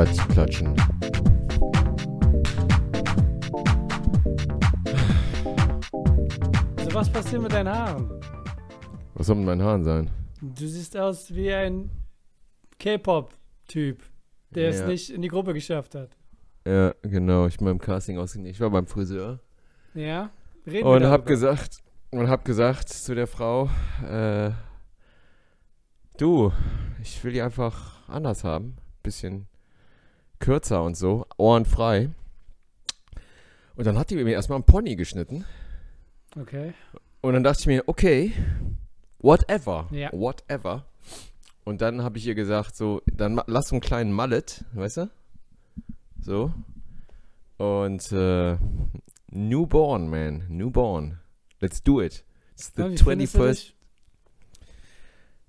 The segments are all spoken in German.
Klatsch, klatschen. Also was passiert mit deinen Haaren? Was soll mit meinen Haaren sein? Du siehst aus wie ein K-Pop-Typ, der es Ja. nicht in die Gruppe geschafft hat. Ja, genau. Ich bin beim Casting ausgegangen. Ich war beim Friseur. Ja? Reden Und wir hab gesagt, und hab gesagt zu der Frau, äh, du, ich will die einfach anders haben. Bisschen kürzer und so, Ohren frei. Und dann hat die mir erstmal einen Pony geschnitten. Okay. Und dann dachte ich mir, okay, whatever, Ja. whatever. Und dann habe ich ihr gesagt, so, dann lass so einen kleinen Mallet, weißt du? So. Und äh, newborn, man, newborn. Let's do it. It's the Ja, wie findest du 21st.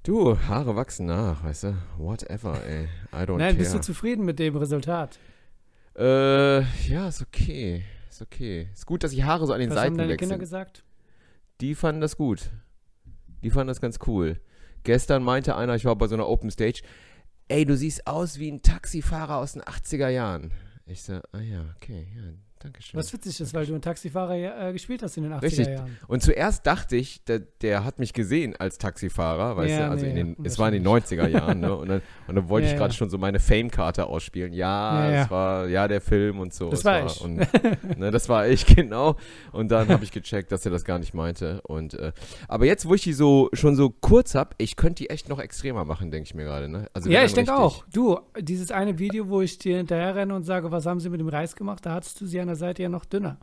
Du, Haare wachsen nach, weißt du? Whatever, ey. I don't Nein, bist du care. zufrieden mit dem Resultat? Äh, ja, ist okay. Ist okay. Ist gut, dass die Haare so an den Was haben Seiten deine weg Kinder sind. gesagt? Die fanden das gut. Die fanden das ganz cool. Gestern meinte einer, ich war bei so einer Open Stage, ey, du siehst aus wie ein Taxifahrer aus den 80er Jahren. Ich so, ah ja, okay, ja, danke schön. Was witzig ist, weil du einen Taxifahrer äh, gespielt hast in den 80er Richtig. Jahren. Und zuerst dachte ich, der, der hat mich gesehen als Taxifahrer, weißt Ja, du, also nee, in den, es war in den 90er Jahren, ne? Und dann, und dann wollte Ja, ich gerade ja. schon so meine Fame-Karte ausspielen. Ja, ja. war, ja, der Film und so. Das Es war ich. Und, ne, das war ich, genau. Und dann habe ich gecheckt, dass er das gar nicht meinte. Und, äh, aber jetzt, wo ich die so schon so kurz habe, ich könnte die echt noch extremer machen, denke ich mir gerade, ne? Also ja, ich denke auch. Du, dieses eine Video, wo ich dir hinterher renne und sage, was haben sie mit dem Reis gemacht, da hattest du sie an der Seite ja noch dünner.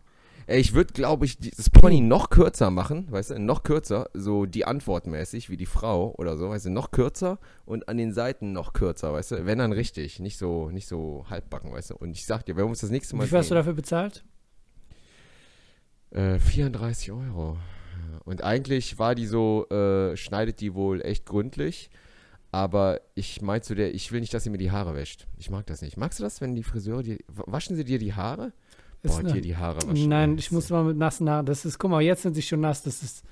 Ey, ich würde, glaube ich, das Pony noch kürzer machen, weißt du, noch kürzer, so die Antwortmäßig, wie die Frau oder so, weißt du, noch kürzer und an den Seiten noch kürzer, weißt du, wenn dann richtig, nicht so, nicht so halbbacken, weißt du. Und ich sag dir, wir uns das nächste Mal Wie viel hast du dafür bezahlt? äh, 34 Euro. Und eigentlich war die so, äh, schneidet die wohl echt gründlich, aber ich meinte zu der, ich will nicht, dass sie mir die Haare wäscht. Ich mag das nicht. Magst du das, wenn die Friseure dir, waschen sie dir die Haare? Boah, eine- dir die Haare waschen. Nein, ich muss mal mit nassen Haaren. Das ist, guck mal, jetzt sind sie schon nass. Das ist.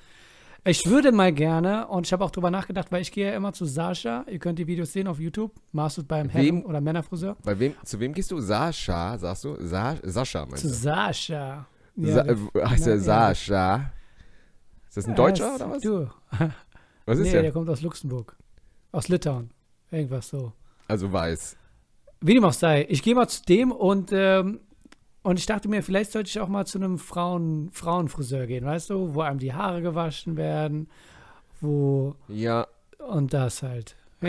Ich würde mal gerne, und ich habe auch drüber nachgedacht, weil ich gehe ja immer zu Sascha. Ihr könnt die Videos sehen auf YouTube. Masud beim Wem? Herren- oder Männerfriseur. Bei wem, zu wem gehst du? Sascha, sagst du? Sa Sascha, meinst Zu du? Sascha. Sa der- äh, heißt der Nein, ja. Sascha? Ist das ein Deutscher Äh, oder was? Du. Was ist nee, der? der kommt aus Luxemburg. Aus Litauen. Irgendwas so. Also weiß. Wie dem auch sei, ich gehe mal zu dem und, ähm, und ich dachte mir, vielleicht sollte ich auch mal zu einem Frauen, Frauenfriseur gehen, weißt du, wo einem die Haare gewaschen werden, wo Ja, und das halt.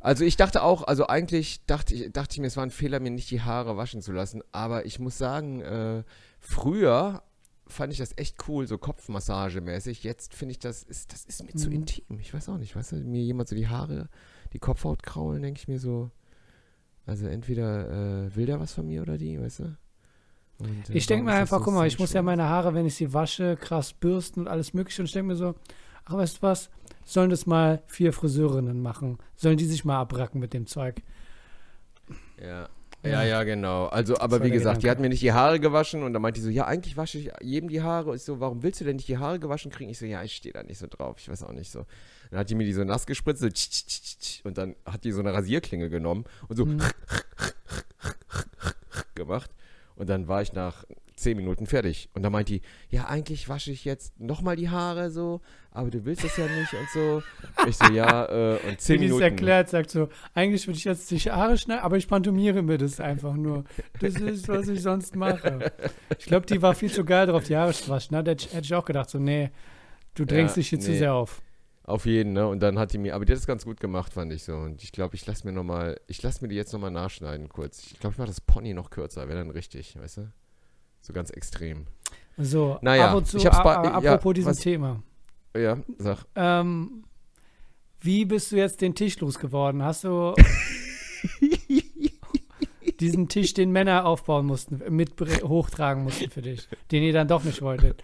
also ich dachte auch, also eigentlich dachte ich, dachte ich mir, es war ein Fehler, mir nicht die Haare waschen zu lassen. Aber ich muss sagen, äh, früher fand ich das echt cool, so Kopfmassagemäßig. Jetzt finde ich, das ist, das ist mir zu Mhm. intim. Ich weiß auch nicht, weißt du, mir jemand so die Haare, die Kopfhaut kraulen, denke ich mir so. Also entweder äh, will der was von mir oder die, weißt du? Und, äh, Ich denke mir einfach, guck mal, ich muss ja meine Haare, wenn ich sie wasche, krass bürsten und alles mögliche. Und ich denke mir so, ach, weißt du was, sollen das mal vier Friseurinnen machen? Sollen die sich mal abracken mit dem Zeug? Ja. Ja. Ja, genau. Also, aber wie gesagt, die Gedanke. hat mir nicht die Haare gewaschen und dann meinte die so, ja, eigentlich wasche ich jedem die Haare. Ich so, warum willst du denn nicht die Haare gewaschen kriegen? Ich so, ja, ich stehe da nicht so drauf. Ich weiß auch nicht so. Dann hat die mir die so nass gespritzt so tsch, tsch, tsch, und dann hat die so eine Rasierklinge genommen und so Mhm. gemacht. Und dann war ich nach zehn Minuten fertig. Und dann meint die, ja, eigentlich wasche ich jetzt nochmal die Haare so, aber du willst das ja nicht und so. Ich so, ja, äh, und zehn Wie die es Minuten. erklärt, sagt so, eigentlich würde ich jetzt die Haare schneiden, aber ich pantomiere mir das einfach nur. Das ist, was ich sonst mache. Ich glaube, die war viel zu geil drauf, die Haare zu waschen. Ne? Da hätte ich- auch gedacht, so, nee, du drängst Ja, dich hier zu nee. sehr auf. Auf jeden, ne? Und dann hat die mir, aber die hat das ganz gut gemacht, fand ich so. Und ich glaube, ich lasse mir nochmal, ich lasse mir die jetzt nochmal nachschneiden kurz. Ich glaube, ich mache das Pony noch kürzer, wäre dann richtig, weißt du? So ganz extrem. So, Naja, ab und zu, ich hab's a- bei- a- ja, apropos diesem was- Thema. Ja, sag. Ähm, wie bist du jetzt den Tisch losgeworden? Hast du diesen Tisch, den Männer aufbauen mussten, mit hochtragen mussten für dich, den ihr dann doch nicht wolltet?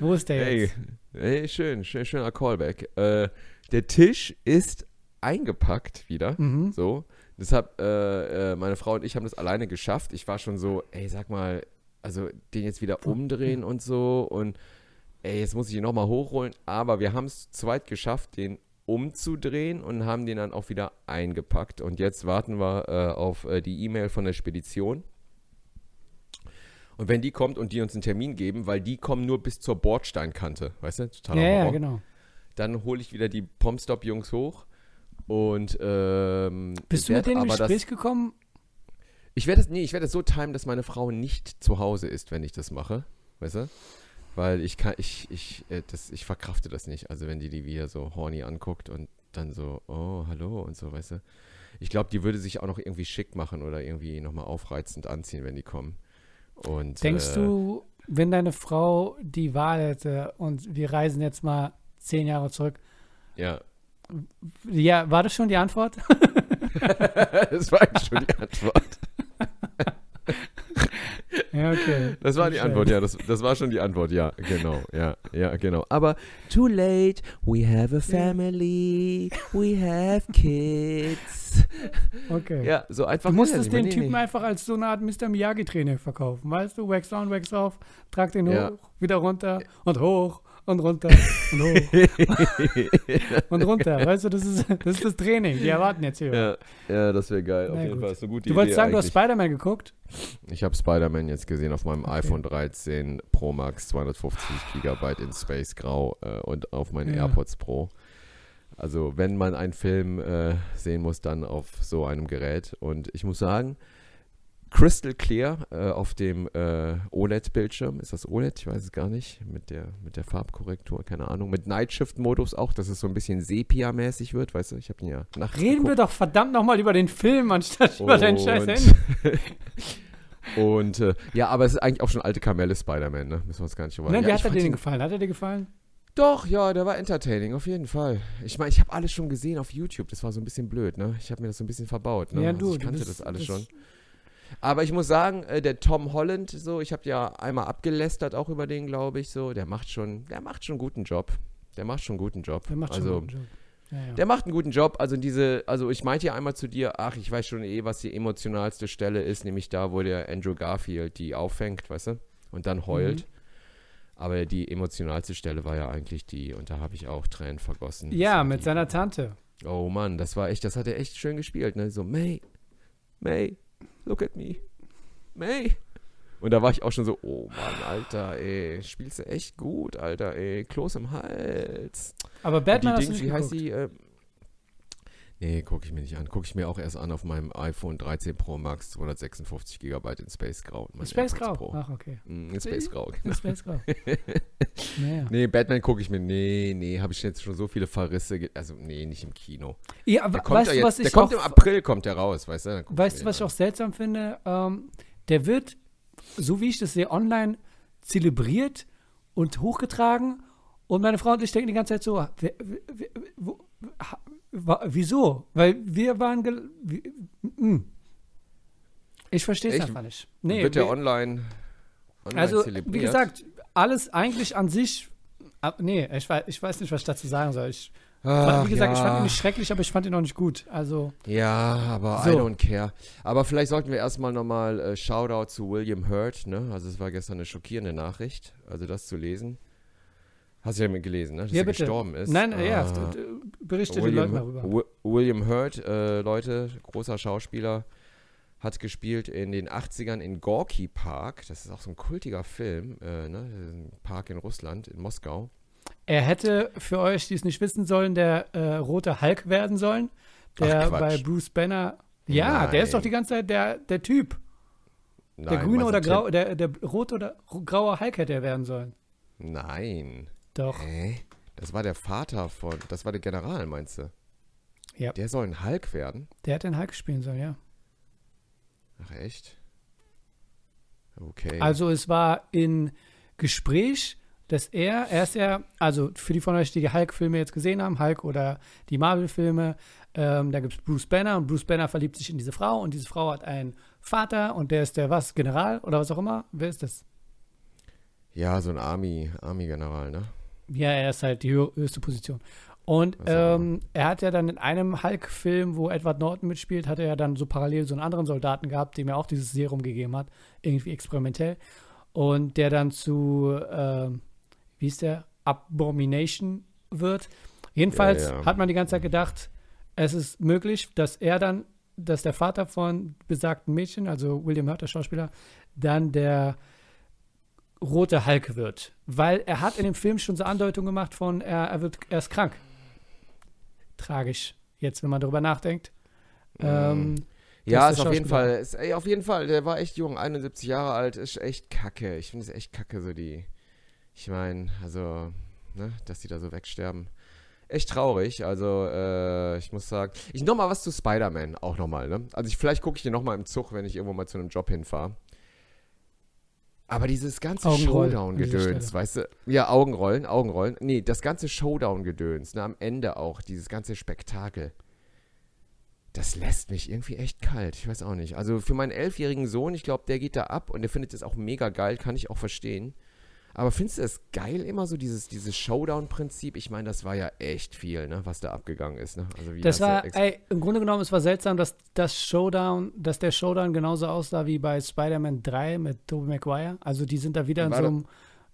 Wo ist der Ey, jetzt? Ey, schön, schön, schöner Callback. Äh, der Tisch ist eingepackt wieder. Mhm. So. Deshalb, äh, äh, meine Frau und ich haben das alleine geschafft. Ich war schon so, ey, sag mal, also den jetzt wieder umdrehen und so und ey, jetzt muss ich ihn nochmal hochholen. Aber wir haben es zu zweit geschafft, den umzudrehen und haben den dann auch wieder eingepackt. Und jetzt warten wir äh, auf äh, die E-Mail von der Spedition. Und wenn die kommt und die uns einen Termin geben, weil die kommen nur bis zur Bordsteinkante, weißt du? Totaler Ja, ja, genau. Dann hole ich wieder die Pomstop-Jungs hoch und ähm, Bist du mit denen das- Gespräch gekommen? ich werde es, nee, ich werde so timen, dass meine Frau nicht zu Hause ist, wenn ich das mache. Weißt du? Weil ich kann, ich, ich, äh, das, ich verkrafte das nicht. Also wenn die die wieder so horny anguckt und dann so, oh, hallo und so, weißt du. Ich glaube, die würde sich auch noch irgendwie schick machen oder irgendwie nochmal aufreizend anziehen, wenn die kommen. Und, Denkst äh, du, wenn deine Frau die Wahl hätte und wir reisen jetzt mal zehn Jahre zurück, Ja, ja, war das schon die Antwort? das war schon die Antwort. ja, okay. Das war die Antwort, ja, das, das war schon die Antwort, ja, genau, ja, ja, genau. Aber too late, we have a family, we have kids. Okay. Ja, so einfach. Du musstest den nicht. Typen Nee, einfach als so eine Art Mr. Miyagi-Trainer verkaufen. Weißt du, wax on, wax off, trag den Ja. hoch, wieder runter und hoch und runter und hoch nee. und runter. Weißt du, das ist, das ist das Training. Die erwarten jetzt hier. ja, ja, das wäre geil. Auf Na jeden gut. Fall ist eine gute Du wolltest Idee sagen, du hast eigentlich. Spider-Man geguckt? Ich habe Spider-Man jetzt gesehen auf meinem Okay. iPhone 13 Pro Max 250 Gigabyte in Space Grau äh, und auf meinen Ja. AirPods Pro. Also wenn man einen Film äh, sehen muss, dann auf so einem Gerät. Und ich muss sagen, crystal clear äh, auf dem äh, OLED-Bildschirm. Ist das OLED? Ich weiß es gar nicht. Mit der, mit der Farbkorrektur, keine Ahnung. Mit Nightshift-Modus auch, dass es so ein bisschen Sepia-mäßig wird. Weißt du, ich habe den ja nachts Reden wir doch verdammt nochmal über den Film, anstatt über deinen scheiß Und- Handy. Und äh, ja, aber es ist eigentlich auch schon alte Kamelle Spider-Man, ne? Müssen wir uns gar nicht drüber Nein, ja, wie hat er dir ihn- gefallen? Hat er dir gefallen? Doch, ja, der war entertaining, auf jeden Fall. Ich meine, ich habe alles schon gesehen auf YouTube. Das war so ein bisschen blöd, ne? Ich habe mir das so ein bisschen verbaut, ne? Ja, Also du, ich du kannte bist- das alles schon. Aber ich muss sagen, äh, der Tom Holland, so, ich habe ja einmal abgelästert auch über den, glaube ich, so. Der macht schon, der macht schon einen guten Job. Der macht schon einen guten Job. Der macht schon also, einen guten Job. Ja, ja. der macht einen guten Job. Also diese, also ich meinte ja einmal zu dir, ach, ich weiß schon eh, was die emotionalste Stelle ist, nämlich da, wo der Andrew Garfield die auffängt, weißt du? Und dann heult. Mhm. Aber die emotionalste Stelle war ja eigentlich die, und da habe ich auch Tränen vergossen. Ja, mit die, seiner Tante. Oh Mann, das war echt, das hat er echt schön gespielt, ne? So, May, May, look at me. May. Und da war ich auch schon so, oh Mann, Alter, ey, spielst du echt gut, Alter, ey, Kloß im Hals. Aber Batman die du Dings, nicht wie heißt die? Äh, nee, gucke ich mir nicht an. Gucke ich mir auch erst an auf meinem iPhone 13 Pro Max 256 GB in Space Grau. mein Space Grau. Pro. Ach, okay. Mm, in Space Grau, In genau. Space Grau. naja. Nee, Batman gucke ich mir, nee, nee, habe ich jetzt schon so viele Verrisse, also nee, nicht im Kino. Ja, aber Der kommt weißt du, jetzt, was der ich kommt auch, im April, kommt der raus, weißt du? Ich weißt du, was ich den auch seltsam finde? Ähm, der wird, so wie ich das sehe, online zelebriert und hochgetragen und meine Frau und ich denken die ganze Zeit so, wer, wer, wer, wo, wa- wieso? Weil wir waren, mm. ich verstehe es einfach nicht. Nee, Wird wir- online, online Also, zelebriert? wie gesagt, alles eigentlich an sich. ab- Nee, ich weiß, ich weiß nicht, was ich dazu sagen soll. Ich, Ach, wie gesagt, ich fand ja. ihn nicht schrecklich, aber ich fand ihn auch nicht gut. Also, Ja, aber So. I don't care. Aber vielleicht sollten wir erstmal nochmal äh, Shoutout zu William Hurt, ne? Also es war gestern eine schockierende Nachricht, also das zu lesen. Hast du ja gelesen, ne? Dass ja, er gestorben ist. Nein, ja, Ah. d- berichte den William, Leuten darüber. Wi- William Hurt, äh, Leute, großer Schauspieler, hat gespielt in den 80ern in Gorky Park. Das ist auch so ein kultiger Film, äh, ne? Ein Park in Russland, in Moskau. Er hätte für euch, die es nicht wissen sollen, der äh, rote Hulk werden sollen, der Ach, bei Bruce Banner. Ja, der ist doch Nein. die ganze Zeit der, der Typ. der Nein, grüne was oder grau, der, der rote oder graue Hulk hätte er werden sollen. Nein. Doch. Hä? Das war der Vater von, das war der General, meinst du? Ja. Der soll ein Hulk werden? Der hätte den Hulk spielen sollen, ja. Ach echt? Okay. Also es war in Gespräch, dass er, er ist ja, also für die von euch, die die Hulk-Filme jetzt gesehen haben, Hulk oder die Marvel-Filme, ähm, da gibt es Bruce Banner und Bruce Banner verliebt sich in diese Frau und diese Frau hat einen Vater und der ist der was, General oder was auch immer. Wer ist das? ja, so ein Army, Army-General, ne? Ja, er ist halt die hö höchste Position. Und ähm, er hat ja dann in einem Hulk-Film, wo Edward Norton mitspielt, hat er ja dann so parallel so einen anderen Soldaten gehabt, dem er auch dieses Serum gegeben hat, irgendwie experimentell. Und der dann zu, ähm, wie ist der, Abomination wird. Jedenfalls Ja, ja. hat man die ganze Zeit gedacht, es ist möglich, dass er dann, dass der Vater von besagten Mädchen, also William Hurt, der Schauspieler, dann der rote Hulk wird. Weil er hat in dem Film schon so Andeutungen gemacht von, er, er, wird, er ist krank. Tragisch, jetzt, wenn man darüber nachdenkt. Ähm, Ja, ist auf jeden. Fall, ist, ey, auf jeden Fall, der war echt jung, 71 Jahre alt, ist echt kacke. Ich finde es echt kacke, so die, ich meine, also, ne, dass die da so wegsterben. Echt traurig, also, äh, ich muss sagen, ich noch mal was zu Spider-Man, auch nochmal, ne? Also, ich, vielleicht gucke ich den nochmal im Zug, wenn ich irgendwo mal zu einem Job hinfahre. Aber dieses ganze Showdown-Gedöns, weißt du? Ja, Augenrollen, Augenrollen. Nee, das ganze Showdown-Gedöns, ne, am Ende auch, dieses ganze Spektakel. Das lässt mich irgendwie echt kalt. Ich weiß auch nicht. Also für meinen elfjährigen Sohn, ich glaube, der geht da ab und der findet das auch mega geil, kann ich auch verstehen. Aber findest du es geil immer so, dieses, dieses Showdown-Prinzip? Ich meine, das war ja echt viel, ne, was da abgegangen ist. Ne? Also wie Das war, ey, im Grunde genommen, es war seltsam, dass das Showdown, dass der Showdown genauso aussah wie bei Spider-Man 3 mit Tobey Maguire. Also die sind da wieder in War so einem,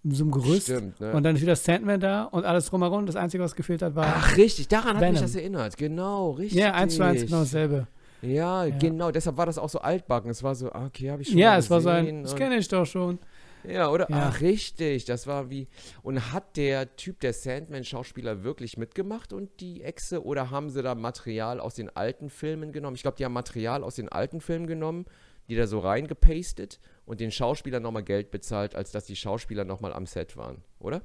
in so einem Gerüst Stimmt, ne? und dann ist wieder Sandman da und alles drumherum. Das Einzige, was gefehlt hat, war Ach, richtig, daran hat mich Venom. das erinnert. Genau, richtig. ja, eins zu eins genau dasselbe. Ja, Ja. genau, deshalb war das auch so altbacken. Es war so, ah, okay, habe ich schon Ja, es war so ein, gesehen das kenne ich doch schon. Ja, oder? Ja. Ach, richtig. Das war wie. Und hat der Typ, der Sandman-Schauspieler, wirklich mitgemacht und die Echse? Oder haben sie da Material aus den alten Filmen genommen? Ich glaube, die haben Material aus den alten Filmen genommen, die da so reingepastet und den Schauspielern nochmal Geld bezahlt, als dass die Schauspieler nochmal am Set waren, oder?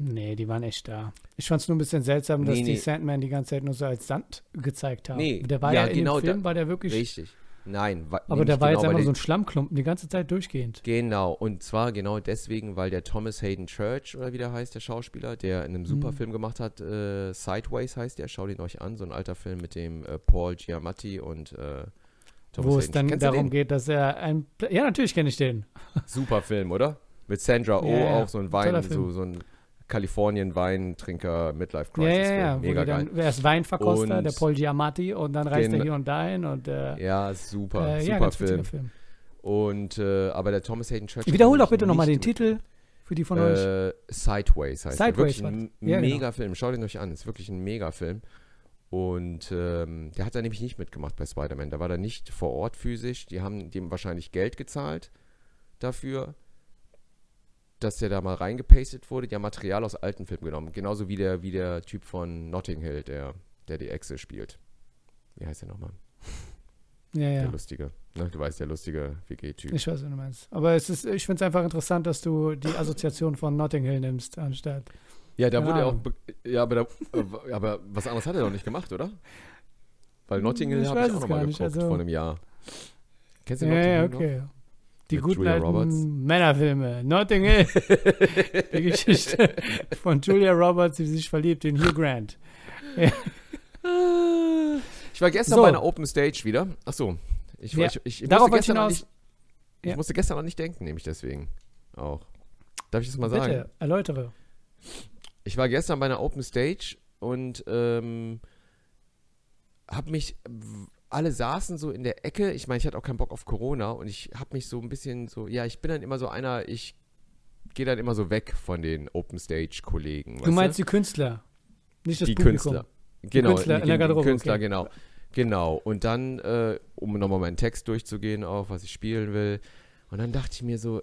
Nee, die waren echt da. Ich fand es nur ein bisschen seltsam, dass Nee, die nee. Sandman die ganze Zeit nur so als Sand gezeigt haben. Nee, der war ja, ja, in genau, dem Film, da- war der wirklich, Richtig. Nein, aber der war genau jetzt einfach so ein Schlammklumpen die ganze Zeit durchgehend. Genau, und zwar genau deswegen, weil der Thomas Hayden Church, oder wie der heißt, der Schauspieler, der in einem super Mhm. Film gemacht hat, äh, Sideways heißt der, schaut ihn euch an, so ein alter Film mit dem äh, Paul Giamatti und äh, Thomas wo es Hayden. dann Kennst darum geht, dass er ein. Ja, natürlich kenne ich den. Super Film, oder? Mit Sandra Oh, Ja, auch so ein Wein, so, so ein Kalifornien-Weintrinker, Midlife Ja, Crisis ja, ja. Wo Mega geil. dann, er ist Weinverkoster, Und der Paul Giamatti, und dann reist den- er hier und dahin und äh, Ja, super, äh, ja, super witziger Film. Film. Und, äh, aber der Thomas Hayden Church. Wiederhol doch bitte nochmal den Titel für die von euch. Äh, Sideways heißt Sideways. Wirklich ein Ja, genau. mega Film. Schaut ihn euch an. Ist wirklich ein mega Film. Und ähm, der hat da nämlich nicht mitgemacht bei Spider-Man. Da war er nicht vor Ort physisch. Die haben dem wahrscheinlich Geld gezahlt dafür, dass der da mal reingepastet wurde. Die haben Material aus alten Filmen genommen. Genauso wie der, wie der Typ von Notting Hill, der, der die Echse spielt. Wie heißt der nochmal? Ja, ja. Der lustige. Ne? Du weißt, der lustige WG-Typ. Ich weiß, was du meinst. Aber es ist, ich finde es einfach interessant, dass du die Assoziation von Notting Hill nimmst, anstatt. Ja, da Keine wurde er auch. Ja, aber, da, äh, aber was anderes hat er doch nicht gemacht, oder? Weil Notting Hill habe ich auch nochmal geguckt also- vor einem Jahr. Kennst du Ja, Notting ja, Hill noch? Die Mit guten Julia alten Roberts. Männerfilme. Notting Hill. die Geschichte von Julia Roberts, die sich verliebt in Hugh Grant. Ich war gestern So. bei einer Open Stage wieder. Ach so. Ich, Ja, ich, ich, ich darauf musste ich gestern noch hinaus. nicht, ich Ja. musste gestern noch nicht denken, nämlich deswegen auch. Darf ich das mal sagen? Bitte, erläutere. Ich war gestern bei einer Open Stage und ähm, hab mich, alle saßen so in der Ecke. Ich meine, ich hatte auch keinen Bock auf Corona und ich habe mich so ein bisschen so, ja, ich bin dann immer so einer, ich gehe dann immer so weg von den Open Stage Kollegen. Du meinst die Künstler, nicht das die Publikum. Künstler. Genau, Künstler die, in der die Garderobe, Künstler, okay. genau. Genau. Und dann, äh, um nochmal meinen Text durchzugehen, auch was ich spielen will. Und dann dachte ich mir so,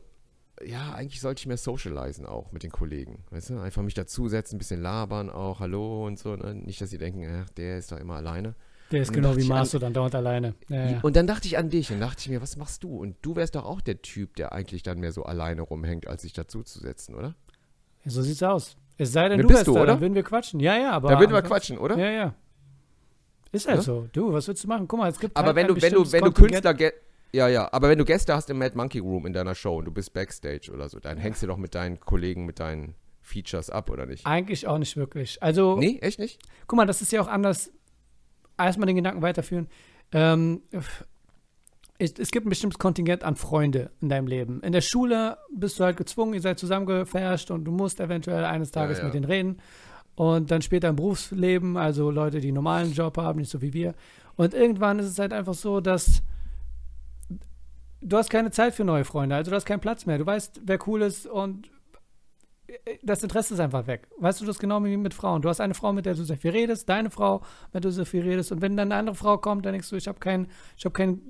ja, eigentlich sollte ich mehr socialisen auch mit den Kollegen. Weißt du? Einfach mich dazusetzen, ein bisschen labern auch, hallo und so. Ne? Nicht, dass sie denken, ach, der ist da immer alleine. Der ist genau wie Masto dann dauernd alleine. Ja, ja. Und dann dachte ich an dich und dachte ich mir, was machst du? Und du wärst doch auch der Typ, der eigentlich dann mehr so alleine rumhängt, als sich dazuzusetzen, oder? Ja, so sieht's aus. Es sei denn, Ne, du bist du, da, oder? dann würden wir quatschen. Ja, ja, aber. da würden wir quatschen, oder? Ja, ja. Ist halt so. Du, was willst du machen? Guck mal, es gibt Aber halt wenn du, wenn du, wenn du Künstler, ja, ja, aber wenn du Gäste hast im Mad Monkey Room in deiner Show und du bist Backstage oder so, dann hängst du doch mit deinen Kollegen, mit deinen Features ab, oder nicht? Eigentlich auch nicht wirklich. Also, Nee, echt nicht? guck mal, das ist ja auch anders. Erstmal den Gedanken weiterführen. Ähm, es, es gibt ein bestimmtes Kontingent an Freunde in deinem Leben. In der Schule bist du halt gezwungen, ihr seid zusammengefärscht und du musst eventuell eines Tages ja. mit denen reden. Und dann später im Berufsleben, also Leute, die einen normalen Job haben, nicht so wie wir. Und irgendwann ist es halt einfach so, dass du hast keine Zeit für neue Freunde, also du hast keinen Platz mehr. Du weißt, wer cool ist und das Interesse ist einfach weg. Weißt du, das genau wie mit Frauen. Du hast eine Frau, mit der du sehr viel redest, deine Frau, mit der du sehr viel redest. Und wenn dann eine andere Frau kommt, dann denkst du, ich habe keinen hab kein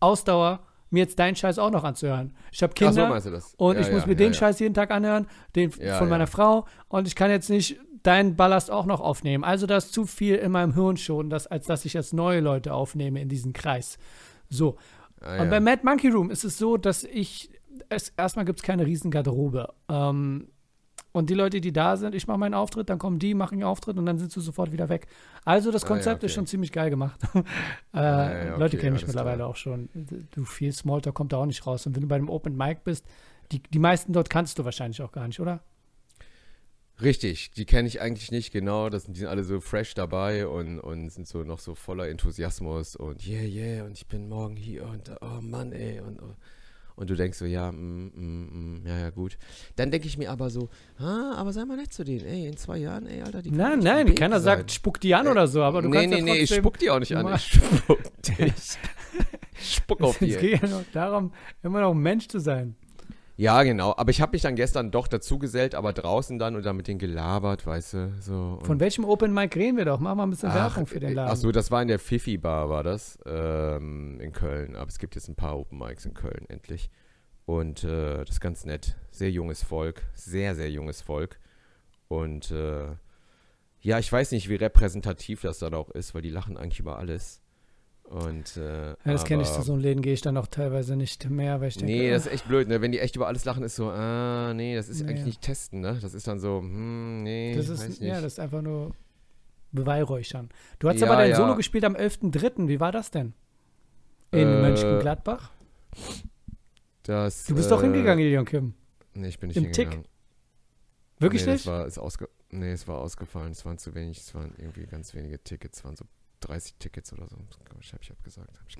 Ausdauer, mir jetzt deinen Scheiß auch noch anzuhören. Ich habe Kinder Ach so meinst du das? und Ja, ich muss ja, mir ja, den. Scheiß jeden Tag anhören, den von meiner Frau. Und ich kann jetzt nicht deinen Ballast auch noch aufnehmen. Also da ist zu viel in meinem Hirn schon, dass, als dass ich jetzt neue Leute aufnehme in diesen Kreis. So. Ah, Und ja. bei Mad Monkey Room ist es so, dass ich, es, erstmal gibt es keine riesen Garderobe. Ähm, und die Leute, die da sind, ich mache meinen Auftritt, dann kommen die, machen ihren Auftritt und dann sind sie sofort wieder weg. Also das Ah, ja, Konzept ist okay. schon ziemlich geil gemacht. äh, ja, ja, Leute okay, kennen mich mittlerweile klar. auch schon. Du, viel Smalltalk kommt da auch nicht raus. Und wenn du bei einem Open Mic bist, die, die meisten dort kannst du wahrscheinlich auch gar nicht, oder? Richtig, die kenne ich eigentlich nicht genau. Das, die sind alle so fresh dabei und, und sind so noch so voller Enthusiasmus und yeah, yeah, und ich bin morgen hier und oh Mann, ey. Und, und du denkst so, ja, mm, mm, mm, ja, ja, gut. Dann denke ich mir aber so, ah, aber sei mal nett zu denen, ey, in zwei Jahren, ey, Alter, die Nein, nein, keiner sein. sagt, spuck die an Äh, oder so, aber du nee, kannst nee, ja nee, ich trotzdem, spuck die auch nicht an, ich spuck dich. Ich spuck auf Es die. geht ja noch darum, immer noch ein Mensch zu sein. Ja, genau. Aber ich habe mich dann gestern doch dazugesellt, aber draußen dann und dann mit denen gelabert, weißt du, so. Von welchem Open Mic reden wir doch? Mach mal ein bisschen Werbung für den Laden. Ach so, das war in der Fifi Bar, war das, ähm, in Köln. Aber es gibt jetzt ein paar Open Mics in Köln, endlich. Und äh, das ist ganz nett. Sehr junges Volk, sehr, sehr junges Volk. Und äh, ja, ich weiß nicht, wie repräsentativ das dann auch ist, weil die lachen eigentlich über alles. Und, äh, Ja, das kenne ich, zu so einem Läden gehe ich dann auch teilweise nicht mehr, weil ich denke, Nee, das ist echt blöd, ne? Wenn die echt über alles lachen, ist so, ah, nee, das ist Nee. eigentlich nicht testen, ne? Das ist dann so, hm, nee, das weiß ist, ich nicht. ja, das ist einfach nur Beweihräuchern. Du hast Ja, aber dein ja. Solo gespielt am 11.3. Wie war das denn? In Äh, Mönchengladbach? Das, Du bist äh, doch hingegangen, Ilion Kim. Nee, ich bin nicht im Tick? hingegangen. Wirklich nee, nicht? Das war, ist ausge nee, es war ausgefallen. Es waren zu wenig, es waren irgendwie ganz wenige Tickets. Es waren so 30 Tickets oder so. Ich habe ich abgesagt. Hab ich.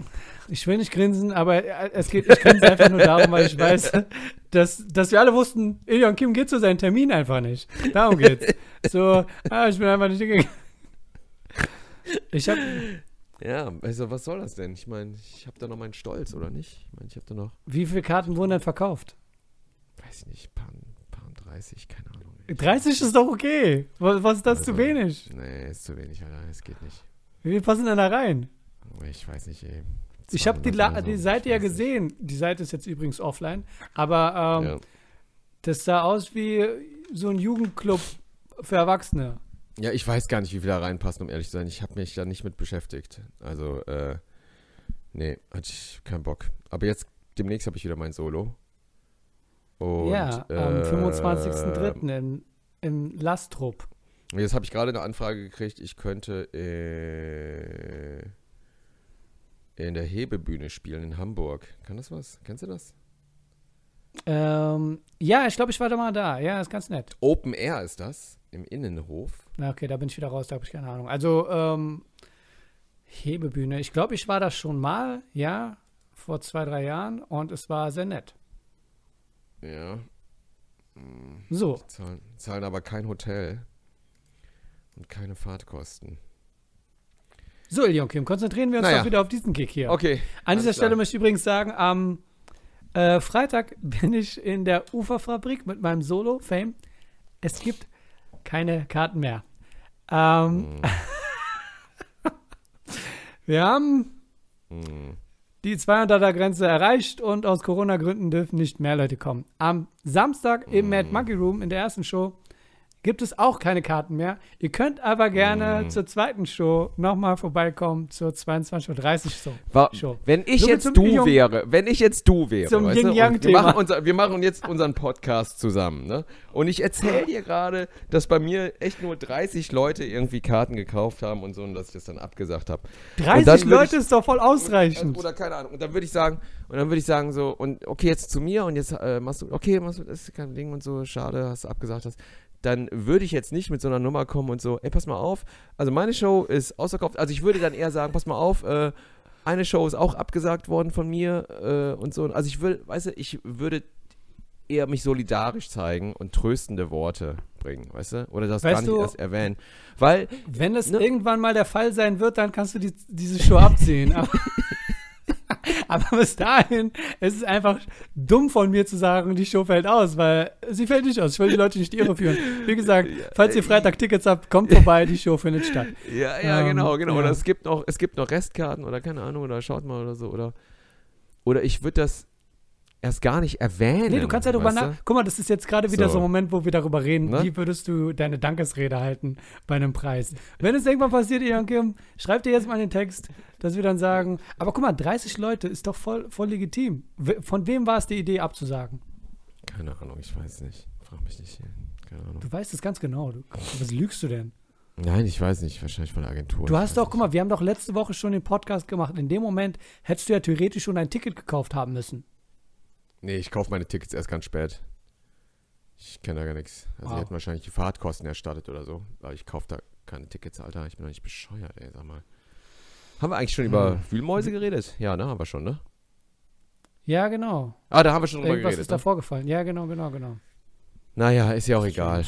Ich will nicht grinsen, aber äh, es geht, ich grinse einfach nur darum, weil ich weiß, dass, dass wir alle wussten, Ilion Kim geht zu seinen Termin einfach nicht. Darum geht's. So, ah, ich bin einfach nicht hingegangen. Ich habe, ja, also was soll das denn? Ich meine, ich habe da noch meinen Stolz, oder nicht? Ich meine, ich habe da noch, wie viele Karten wurden denn verkauft? weiß ich nicht, paar, paar 30, keine Ahnung. 30 ist doch okay. Was, was ist das zu Also, wenig? Nee, ist zu wenig, Alter. Es geht nicht. Wie viel passen denn da rein? Ich weiß nicht, ey. Ich habe die, 200 La oder so. die Seite ja weiß nicht. gesehen. Die Seite ist jetzt übrigens offline. Aber ähm, Ja. das sah aus wie so ein Jugendclub für Erwachsene. Ja, ich weiß gar nicht, wie viel da reinpassen, um ehrlich zu sein. Ich habe mich da nicht mit beschäftigt. Also, äh, nee, hatte ich keinen Bock. Aber jetzt, demnächst habe ich wieder mein Solo. Und, ja, am äh, 25.03. in, in Lastrup. Jetzt habe ich gerade eine Anfrage gekriegt, ich könnte äh, in der Hebebühne spielen in Hamburg. Kann das was? Kennst du das? Ähm, ja, ich glaube, ich war da mal da. Ja, ist ganz nett. Open Air ist das, im Innenhof. Na, okay, da bin ich wieder raus, da habe ich keine Ahnung. Also, ähm, Hebebühne. Ich glaube, ich war da schon mal, ja, vor zwei, drei Jahren und es war sehr nett. Ja. Hm, So, Zahlen, zahlen aber kein Hotel und keine Fahrtkosten. so, Ilion Kim, konzentrieren wir uns Naja. doch wieder auf diesen Gig hier. Okay. An dieser Stelle klar. möchte ich übrigens sagen, am äh, Freitag bin ich in der Uferfabrik mit meinem Solo Fame. Es gibt keine Karten mehr. Ähm, Hm, wir haben hm. die 200er Grenze erreicht und aus Corona-Gründen dürfen nicht mehr Leute kommen. Am Samstag im Mm. Mad Monkey Room in der ersten Show gibt es auch keine Karten mehr. Ihr könnt aber gerne Mm. zur zweiten Show nochmal vorbeikommen, zur 22.30 Uhr Show. Wenn ich So jetzt du wäre, wenn ich jetzt du wäre, Zum weißt und wir, machen unser, wir machen jetzt unseren Podcast zusammen, ne? Und ich erzähle dir gerade, dass bei mir echt nur 30 Leute irgendwie Karten gekauft haben und so und dass ich das dann abgesagt habe. 30 dann würd Leute ich- ist doch voll ausreichend. Oder keine Ahnung. Und dann würde ich sagen, und dann würde ich sagen so, und okay, jetzt zu mir und jetzt äh, machst du, okay, machst du, das ist kein Ding und so, schade, hast du abgesagt hast. Dann würde ich jetzt nicht mit so einer Nummer kommen und so, ey, pass mal auf, also meine Show ist ausverkauft, also ich würde dann eher sagen, pass mal auf, äh, eine Show ist auch abgesagt worden von mir äh, und so. Also ich will, weißt du, ich würde eher mich solidarisch zeigen und tröstende Worte bringen, weißt du? Oder das Weißt gar nicht du- erst erwähnen. Weil Wenn es Ne? irgendwann mal der Fall sein wird, dann kannst du die, diese Show abziehen. Aber, bis dahin es ist einfach dumm von mir zu sagen, die Show fällt aus, weil sie fällt nicht aus. Ich will die Leute nicht irreführen. Wie gesagt, falls ihr Freitag Tickets habt, kommt vorbei, die Show findet statt. Ja, ja, Ähm, genau, genau. ja. Oder es gibt noch, es gibt noch Restkarten oder keine Ahnung, oder schaut mal oder so, oder. Oder ich würde das erst gar nicht erwähnen. Nee, du kannst ja drüber weißt du? nach. Guck mal, das ist jetzt gerade wieder So. so ein Moment, wo wir darüber reden. Ne? Wie würdest du deine Dankesrede halten bei einem Preis? Wenn es irgendwann passiert, Ian Kim, schreib dir jetzt mal den Text, dass wir dann sagen, aber guck mal, 30 Leute ist doch voll, voll legitim. Von wem war es die Idee abzusagen? Keine Ahnung, ich weiß nicht. Frag mich nicht. Keine Ahnung. Du weißt es ganz genau. Du, was lügst du denn? Nein, ich weiß nicht. Wahrscheinlich von der Agentur. Du hast doch, nicht. guck mal, wir haben doch letzte Woche schon den Podcast gemacht. In dem Moment hättest du ja theoretisch schon ein Ticket gekauft haben müssen. Nee, ich kaufe meine Tickets erst ganz spät. Ich kenne da gar nichts. Also, Wow. die hätten wahrscheinlich die Fahrtkosten erstattet oder so. Aber ich kaufe da keine Tickets, Alter. Ich bin doch nicht bescheuert, ey, sag mal. Haben wir eigentlich schon über Hm. Wühlmäuse geredet? Ja, ne? Haben wir schon, ne? Ja, genau. Ah, da haben wir schon drüber Irgendwas geredet. ist da Ne? vorgefallen. Ja, genau, genau, genau. Naja, ist ja auch egal.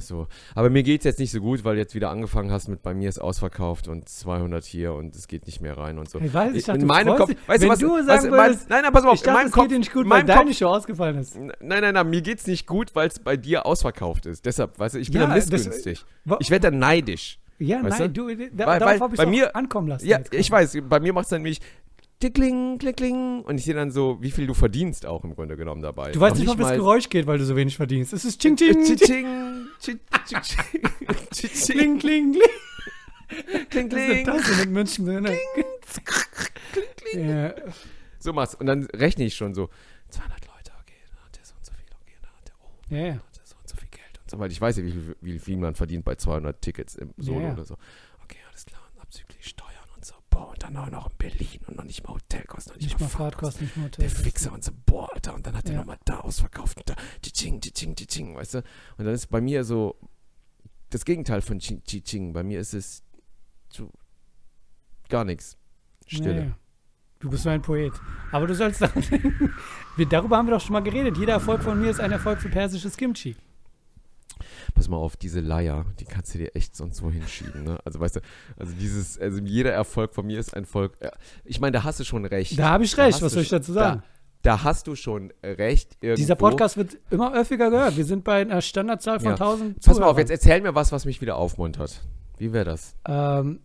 So. Aber mir geht's jetzt nicht so gut, weil du jetzt wieder angefangen hast mit bei mir ist ausverkauft und 200 hier und es geht nicht mehr rein und so. Ich weiß, ich dachte, in meinem Kopf, weißt du was? du sagen mein, würdest, nein, nein, pass mal auf, ich dachte, in meinem es Kopf, geht dir nicht gut, weil meinem deine Kopf, Show ausgefallen ist. Nein, nein, nein, mir geht's nicht gut, weil es bei dir ausverkauft ist. Deshalb, weißt du, ich bin Ja, dann das- missgünstig. Wa- Ich werde dann neidisch. Ja, Weißt nein, du, da, Weil- darauf habe ich bei auch mir- ankommen lassen. Ja, ich weiß, bei mir macht es dann nämlich tickling, klickling und ich sehe dann so, wie viel du verdienst auch im Grunde genommen dabei. Du weißt nicht wie das Geräusch geht, weil du so wenig verdienst. Es ist ching, ching, ching, Tsching, tsching, tsching, tsching, kling, kling, kling. kling, Das ist kling. Mit München drin. Ja. So mach's. Und dann rechne ich schon so, 200 Leute, okay, dann hat der so und so viel, okay, dann hat der, oh, dann hat der so und so viel Geld und so. Weil ich weiß ja, wie viel, wie viel man verdient bei 200 Tickets im Solo oder so. Okay, alles klar, und abzüglich Steuern und so. Boah, und dann auch noch in Berlin und noch nicht mal Hotelkosten, noch nicht, Nicht mal Fahrtkosten. Fahrtkosten, nicht mal Der Hotel. Fixer und so, boah, Alter, und dann hat er Ja. nochmal da ausverkauft und da, tsching, tsching, tsching, weißt du? Und dann ist bei mir so das Gegenteil von tsching. Bei mir ist es so gar nichts. Stille. Ja. Du bist so ein Poet. Aber du sollst daran denken, wir, darüber haben wir doch schon mal geredet. Jeder Erfolg von mir ist ein Erfolg für persisches Kimchi. Pass mal auf, diese Leier, die kannst du dir echt sonst wo hinschieben, ne? Also weißt du, also dieses, also jeder Erfolg von mir ist ein Erfolg. Ja, Ich meine, da hast du schon recht. Da habe ich recht. Was soll ich dazu sagen? Da, da hast du schon recht. Irgendwo. Dieser Podcast wird immer öfter gehört. Wir sind bei einer Standardzahl von Ja. 1000 Pass mal auf, jetzt erzähl mir was, was mich wieder aufmuntert. Wie wäre das? Ähm,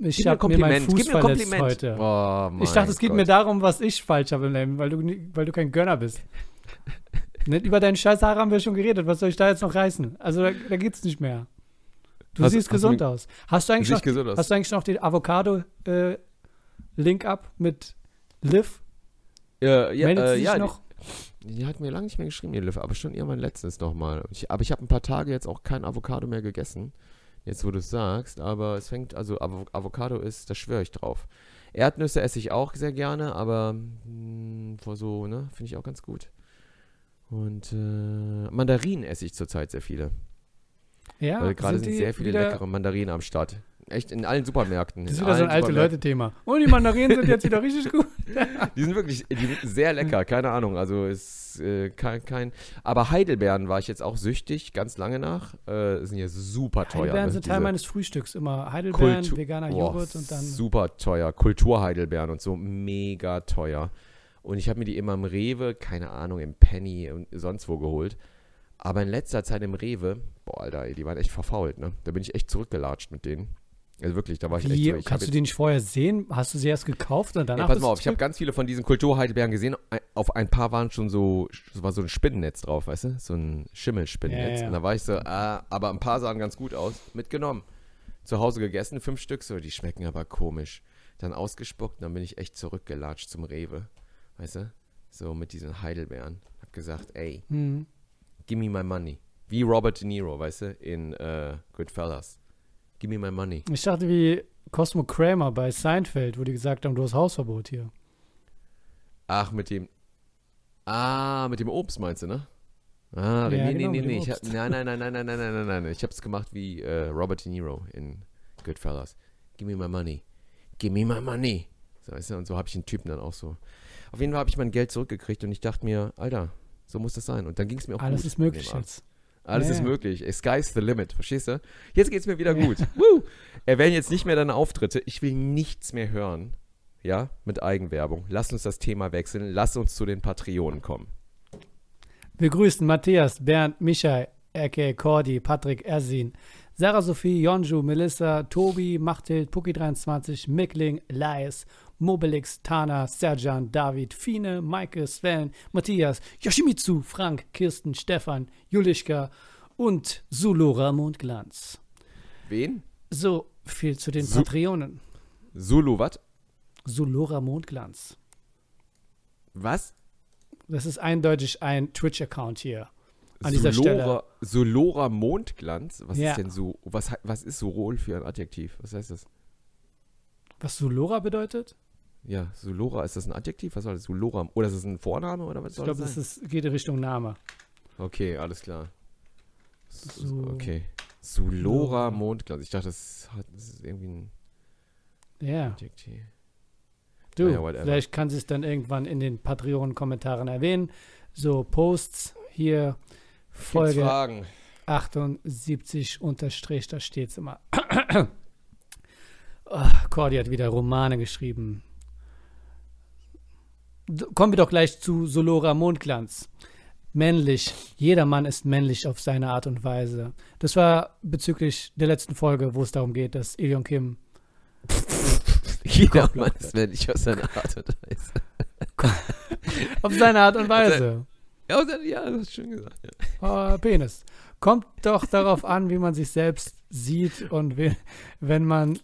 ich habe mir meinen Kompliment. Fuß Gib mir ein verletzt Kompliment. heute. Oh, Ich dachte, mein es geht Gott. mir darum, was ich falsch habe im Leben, weil du, weil du kein Gönner bist. Nicht über deine scheiß Haare haben wir schon geredet. Was soll ich da jetzt noch reißen? Also da, da geht's nicht mehr. Du Hast- siehst hast du gesund mir- aus. Hast du eigentlich noch, aus. hast du eigentlich noch den Avocado-Link up mit Liv? Ja, ja, Meldet äh, ja, noch? Die, die hat mir lange nicht mehr geschrieben, die Liv, aber schon irgendwann letztens nochmal. Ich, aber ich habe ein paar Tage jetzt auch kein Avocado mehr gegessen. Jetzt, wo du es sagst, aber es fängt, also Avo Avocado ist, da schwöre ich drauf. Erdnüsse esse ich auch sehr gerne, aber mh, vor so, ne, finde ich auch ganz gut. Und äh, Mandarinen esse ich zurzeit sehr viele. Ja, weil gerade sind die sehr viele leckere Mandarinen am Start. Echt in allen Supermärkten. Das ist wieder so ein alte. Leute-Thema. Und die Mandarinen sind jetzt wieder richtig gut. Die sind wirklich die sind sehr lecker, keine Ahnung. Also ist äh, kein, kein. Aber Heidelbeeren war ich jetzt auch süchtig, ganz lange nach. Äh, sind ja super teuer. Heidelbeeren ne? sind Teil Diese meines Frühstücks. Immer Heidelbeeren, Kultu- veganer Joghurt und dann. Super teuer. Kulturheidelbeeren und so, mega teuer. Und ich habe mir die immer im Rewe, keine Ahnung, im Penny und sonst wo geholt. Aber in letzter Zeit im Rewe, boah, Alter, die waren echt verfault, ne? Da bin ich echt zurückgelatscht mit denen. Also wirklich, da war ich echt Wie, so. Ich kannst du die nicht vorher sehen? Hast du sie erst gekauft und danach? Ja, pass mal auf, ich habe ganz viele von diesen Kulturheidelbeeren gesehen. Auf ein paar waren schon so, es war so ein Spinnennetz drauf, weißt du? So ein Schimmelspinnennetz. Ja, ja. Und da war ich so, ah, aber ein paar sahen ganz gut aus. Mitgenommen. Zu Hause gegessen, fünf Stück, so, die schmecken aber komisch. Dann ausgespuckt, dann bin ich echt zurückgelatscht zum Rewe, weißt du? So mit diesen Heidelbeeren. Hab gesagt, ey, Hm. give me my money. Wie Robert De Niro, weißt du, in äh, Goodfellas. Give me my money. Ich dachte wie Cosmo Kramer bei Seinfeld, wo die gesagt haben, du hast Hausverbot hier. Ach, mit dem. Ah, mit dem Obst meinst du, ne? Ah, Ja, nee, genau, nee, nee, nee. Hab, nein, nein, nein, nein, nein, nein, nein, nein, nein. Ich hab's gemacht wie äh, Robert De Niro in Goodfellas. Give me my money. Give me my money. So, weißt du, und so habe ich den Typen dann auch so. Auf jeden Fall habe ich mein Geld zurückgekriegt und ich dachte mir, Alter, so muss das sein. Und dann ging es mir auch Alles gut. ist möglich jetzt. Alles Ja, ist möglich. Sky's the limit, verstehst du? Jetzt geht's mir wieder gut. Woo! Erwähnen jetzt nicht mehr deine Auftritte. Ich will nichts mehr hören. ja, mit Eigenwerbung. Lass uns das Thema wechseln. Lass uns zu den Patreonen kommen. Wir grüßen Matthias, Bernd, Michael, Ecke, Cordy, Patrick, Ersin, Sarah Sophie, Jonju, Melissa, Tobi, Machthild, Puki23, Mickling, Lais, Mobilix, Tana, Serjan, David, Fine, Maike, Sven, Matthias, Yoshimitsu, Frank, Kirsten, Stefan, Julischka und Sulora Mondglanz. Wen? So viel zu den Su- Patreonen. Zulu, was? Sulora Mondglanz. Was? Das ist eindeutig ein Twitch-Account hier. An dieser Solora, Solora Mondglanz? Was Ja. ist denn so, was, was ist Sorol für ein Adjektiv? Was heißt das? Was Sulora bedeutet? Ja, Solora, ist das ein Adjektiv? Was soll das? Solora, oder ist das ein Vorname oder was Ich soll glaube, das sein? ist, geht in Richtung Name. Okay, alles klar. So, okay. Solora. Mondglanz. Ich dachte, das, hat, das ist irgendwie ein Ja. Adjektiv. Du, Naja, vielleicht kann sie es dann irgendwann in den Patreon-Kommentaren erwähnen. So, Posts hier, Gibt's Folge Fragen? 78 unterstrich, da steht es immer. oh, Cordy hat wieder Romane geschrieben. Kommen wir doch gleich zu Solora Mondglanz. Männlich. Jeder Mann ist männlich auf seine Art und Weise. Das war bezüglich der letzten Folge, wo es darum geht, dass Ilion Kim Jeder Mann ist männlich aus seiner Art und Weise. auf seine Art und Weise. Ja, ja, das hast du schön gesagt. Ja. Oh, Penis. Kommt doch darauf an, wie man sich selbst sieht und wenn man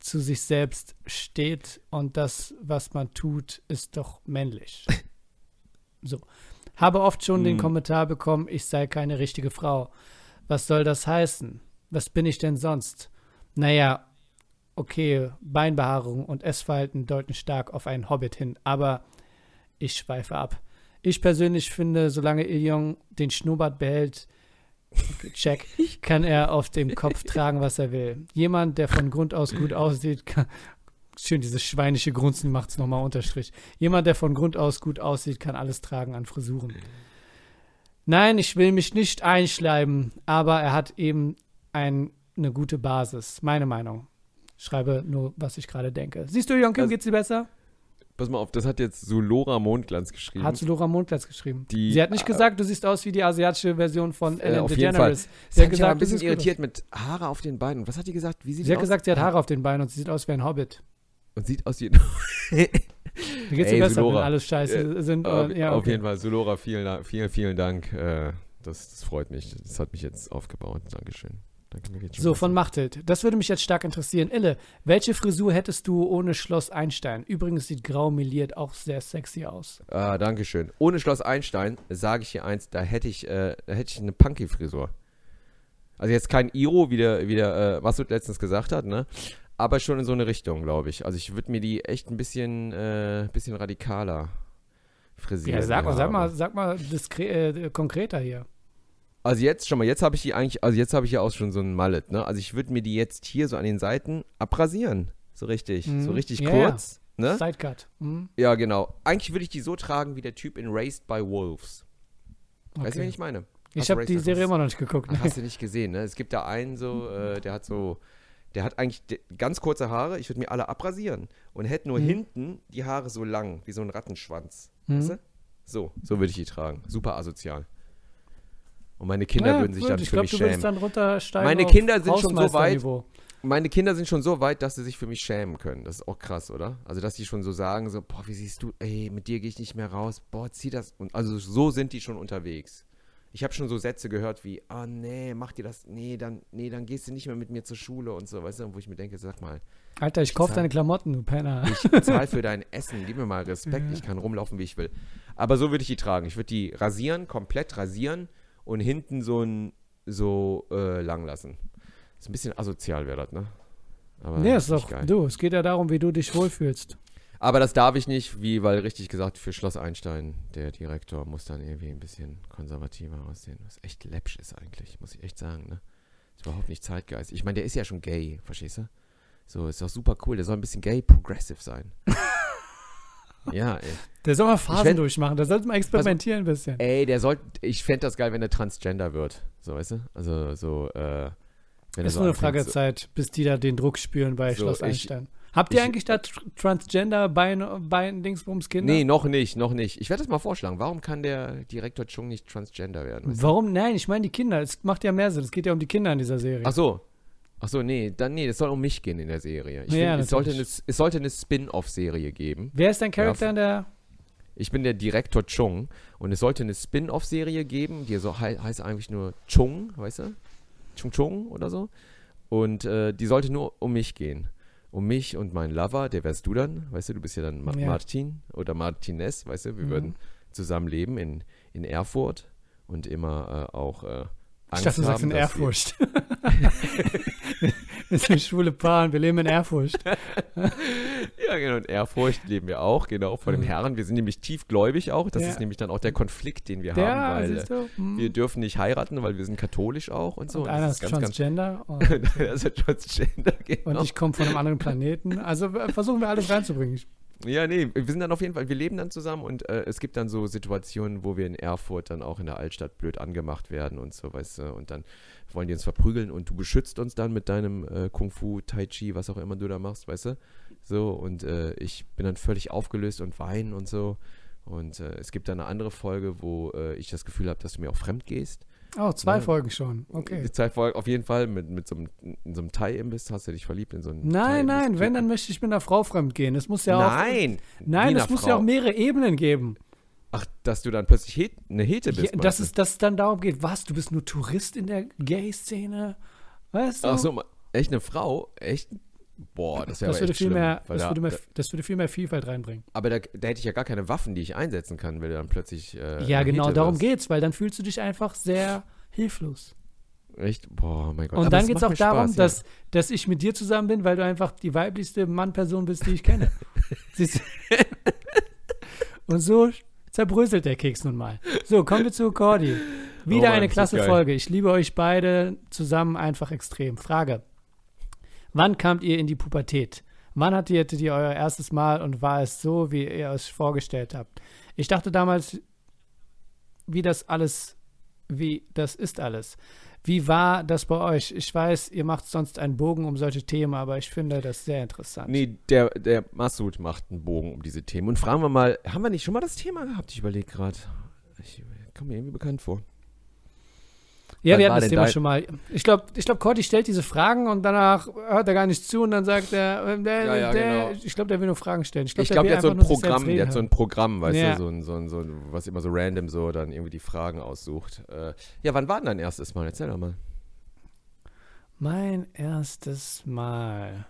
zu sich selbst steht und das, was man tut, ist doch männlich. So. Habe oft schon den Hm. Kommentar bekommen, ich sei keine richtige Frau. Was soll das heißen? Was bin ich denn sonst? Naja, okay, Beinbehaarung und Essverhalten deuten stark auf einen Hobbit hin, aber ich schweife ab. Ich persönlich finde, solange Iljong den Schnurrbart behält, check, kann er auf dem Kopf tragen, was er will. Jemand, der von Grund aus gut aussieht, kann, schön, dieses schweinische Grunzen macht es nochmal Unterstrich. Jemand, der von Grund aus gut aussieht, kann alles tragen an Frisuren. Nein, ich will mich nicht einschleiben, aber er hat eben ein, eine gute Basis. Meine Meinung. Schreibe nur, was ich gerade denke. Siehst du, Jonkim, Also- geht's dir besser? Pass mal auf, das hat jetzt Solora Mondglanz geschrieben. Hat zu Laura Mondplatz geschrieben. Die- sie hat nicht äh, gesagt, du siehst aus wie die asiatische Version von Äh, Ellen auf jeden DeGeneres. Sie Sie hat gesagt, ein bisschen irritiert mit Haare auf den Beinen. Was hat die gesagt? Wie sieht Sie hat aus? gesagt, sie hat Haare auf den Beinen und sie sieht aus wie ein Hobbit. Und sieht aus wie. Mir geht's Ey, besser, Sulora. wenn alles scheiße sind. auf, und, ja, auf okay. jeden Fall, Solora, vielen, vielen, vielen Dank. Äh, das, das freut mich. Das hat mich jetzt aufgebaut. Dankeschön. Danke, So, von Machthild. Das würde mich jetzt stark interessieren. Ille, welche Frisur hättest du ohne Schloss Einstein? Übrigens sieht grau meliert auch sehr sexy aus. Ah, Dankeschön. Ohne Schloss Einstein sage ich hier eins, da hätte ich, äh, da hätte ich eine Punky-Frisur. Also jetzt kein Iro, wie der, wie der äh, Masud letztens gesagt hat, ne? Aber schon in so eine Richtung, glaube ich. Also ich würde mir die echt ein bisschen, äh, bisschen radikaler frisieren. Ja, sag mal, sag mal, sag mal diskrä- äh, konkreter hier. Also jetzt, schon mal, jetzt habe ich die eigentlich, also jetzt habe ich ja auch schon so ein Mallet, ne? Also ich würde mir die jetzt hier so an den Seiten abrasieren. So richtig, Mhm. so richtig Ja, kurz, ne? Sidecut. Hm? Ja, genau. Eigentlich würde ich die so tragen wie der Typ in Raised by Wolves. Weißt du, Okay. wen ich meine? Ich du habe die Serie immer noch nicht geguckt. Ach, hast du nicht gesehen, ne? Es gibt da einen so, äh, der hat so, der hat eigentlich ganz kurze Haare. Ich würde mir alle abrasieren und hätte nur Mhm. hinten die Haare so lang, wie so ein Rattenschwanz. Mhm. Weißt du? So, so würde ich die tragen. Super asozial. Und meine Kinder Ja, würden sich gut, dann ich für glaube, mich schämen. dann runtersteigen. Meine Kinder sind schon so weit. Meine Kinder sind schon so weit, dass sie sich für mich schämen können. Das ist auch krass, oder? Also, dass die schon so sagen, so, boah, wie siehst du, ey, mit dir gehe ich nicht mehr raus, boah, zieh das. Und also so sind die schon unterwegs. Ich habe schon so Sätze gehört wie, ah, nee, mach dir das, nee, dann, nee, dann gehst du nicht mehr mit mir zur Schule und so, weißt du, wo ich mir denke, sag mal, Alter, ich kauf zahl- deine Klamotten, du Penner. ich zahl für dein Essen, gib mir mal Respekt, Ja. ich kann rumlaufen, wie ich will. Aber so würde ich die tragen. Ich würde die rasieren, komplett rasieren und hinten so ein, so äh, lang lassen. Ist ein bisschen asozial wäre das, ne? Aber nee, ist doch, geil. du, es geht ja darum, wie du dich wohlfühlst. Aber das darf ich nicht, wie, weil richtig gesagt, für Schloss Einstein, der Direktor muss dann irgendwie ein bisschen konservativer aussehen. Was echt läppsch ist eigentlich, muss ich echt sagen, ne? Ist überhaupt nicht Zeitgeist. Ich meine, der ist ja schon gay, verstehst du? So, ist doch super cool. Der soll ein bisschen gay progressive sein. ja, ey. Der soll mal Phasen werd- durchmachen, der sollte mal experimentieren ein bisschen. Ey, der sollte, ich fände das geil, wenn der Transgender wird. So, weißt du? Also, so, äh, wenn ist so nur eine Frage der so, Zeit, bis die da den Druck spüren bei So, Schloss ich- Einstein. Habt ihr Ich- eigentlich da Tr- Transgender Bein, Bein Dingsbums Kinder? Nee, noch nicht, noch nicht. Ich werde das mal vorschlagen. Warum kann der Direktor Chung nicht Transgender werden? Warum? Nein, ich meine die Kinder. Es macht ja mehr Sinn. Es geht ja um die Kinder in dieser Serie. Ach so. Ach so, nee, dann nee, es soll um mich gehen in der Serie. Ich Ja, find, es, sollte eine, es sollte eine Spin-off-Serie geben. Wer ist dein Charakter Ja, in der. Ich bin der Direktor Chung und es sollte eine Spin-off-Serie geben, die so hei heißt eigentlich nur Chung, weißt du? Chung Chung oder so. Und äh, die sollte nur um mich gehen. Um mich und meinen Lover, der wärst du dann, weißt du, du bist ja dann Ma Ja. Martin oder Martinez, weißt du, wir Mhm. würden zusammen leben in, in Erfurt und immer äh, auch äh, Ich Angst dachte, du sagst in dass wir- sind schwule Paar und wir leben in Erfurt. Ja, genau, in Ehrfurcht leben wir auch, genau, vor dem Mhm. Herrn. Wir sind nämlich tiefgläubig auch. Das Ja. ist nämlich dann auch der Konflikt, den wir Der, haben, weil siehst du? Hm. wir dürfen nicht heiraten, weil wir sind katholisch auch und so. und Und einer ist ganz, ganz Transgender und, ist Transgender, genau. und ich komme von einem anderen Planeten. Also äh, versuchen wir alles reinzubringen. Ja, nee, wir sind dann auf jeden Fall, wir leben dann zusammen und äh, es gibt dann so Situationen, wo wir in Erfurt dann auch in der Altstadt blöd angemacht werden und so, weißt du, und dann wollen die uns verprügeln und du beschützt uns dann mit deinem äh, Kung Fu, Tai Chi, was auch immer du da machst, weißt du, so und äh, ich bin dann völlig aufgelöst und weinen und so und äh, es gibt dann eine andere Folge, wo äh, ich das Gefühl habe, dass du mir auch fremd gehst. Oh, zwei Ja. Folgen schon. Okay. Zwei Folgen auf jeden Fall mit, mit so einem, in so einem Thai-Imbiss hast du dich verliebt in so einen Nein, nein, wenn, dann möchte ich mit einer Frau fremd gehen. Es muss ja auch. Nein! Nein, es muss ja Frau. auch mehrere Ebenen geben. Ach, dass du dann plötzlich het, eine Hete bist. Ja, dass, es, dass es dann darum geht, was, du bist nur Tourist in der Gay-Szene? Weißt du? Ach so, echt eine Frau? Echt? Boah, das wäre das, würde echt viel schlimm. mehr, das, da, würde mehr, da, das würde viel mehr Vielfalt reinbringen. aber da, da hätte ich ja gar keine Waffen, die ich einsetzen kann, weil du dann plötzlich. Äh, ja, genau, Hete darum wirst. geht's, weil dann fühlst du dich einfach sehr hilflos. Echt? Boah, mein Gott. Und Aber dann geht es auch darum, Spaß, dass, dass ich mit dir zusammen bin, weil du einfach die weiblichste Mannperson bist, die ich kenne. Und so zerbröselt der Keks nun mal. So, kommen wir zu Cordy. Wieder Oh Mann, eine klasse. Folge. Ich liebe euch beide zusammen einfach extrem. Frage. Wann kamt ihr in die Pubertät? Wann hattet ihr euer erstes Mal und war es so, wie ihr es vorgestellt habt? Ich dachte damals, wie das alles, wie das ist alles. Wie war das bei euch? Ich weiß, ihr macht sonst einen Bogen um solche Themen, aber ich finde das sehr interessant. Nee, der, der Massoud macht einen Bogen um diese Themen. Und fragen wir mal, haben wir nicht schon mal das Thema gehabt? Ich überlege gerade. Ich komme mir irgendwie bekannt vor. Ja, wann wir hatten das Thema schon mal. Ich glaube, ich glaub, Cordy stellt diese Fragen und danach hört er gar nicht zu und dann sagt er, äh, der, Ja, ja, der, genau. ich glaube, der will nur Fragen stellen. Ich glaube, glaube, will der hat so ein Programm, der hat so ein. Programm, weißt Ja. du, so ein, so ein, so ein, was immer so random so dann irgendwie die Fragen aussucht. Äh, ja, wann war denn dein erstes Mal? Erzähl doch mal. Mein erstes Mal.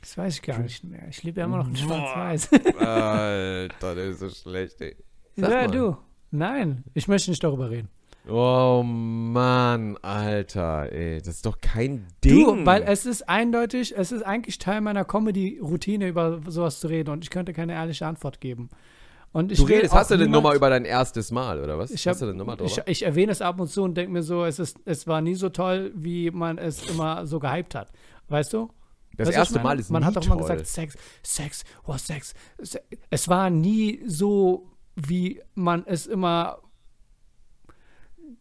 Das weiß ich gar nicht mehr. Ich lebe ja immer noch in Schwarz-Weiß. Alter, der ist so schlecht, ey. Sag ja, mal. du. Nein, ich möchte nicht darüber reden. Oh Mann, Alter, ey, das ist doch kein Ding. Du, weil es ist eindeutig, es ist eigentlich Teil meiner Comedy-Routine, über sowas zu reden und ich könnte keine ehrliche Antwort geben. Und ich du redest, hast du niemand- Nummer über dein erstes Mal, oder was? Ich, hast du hab, eine Nummer ich, ich erwähne es ab und zu und denke mir so, es, ist, es war nie so toll, wie man es immer so gehypt hat. Weißt du? das Weißt was erste? Mal ist Man nie hat doch immer gesagt, Sex, Sex, oh Sex. Se- Es war nie so, wie man es immer.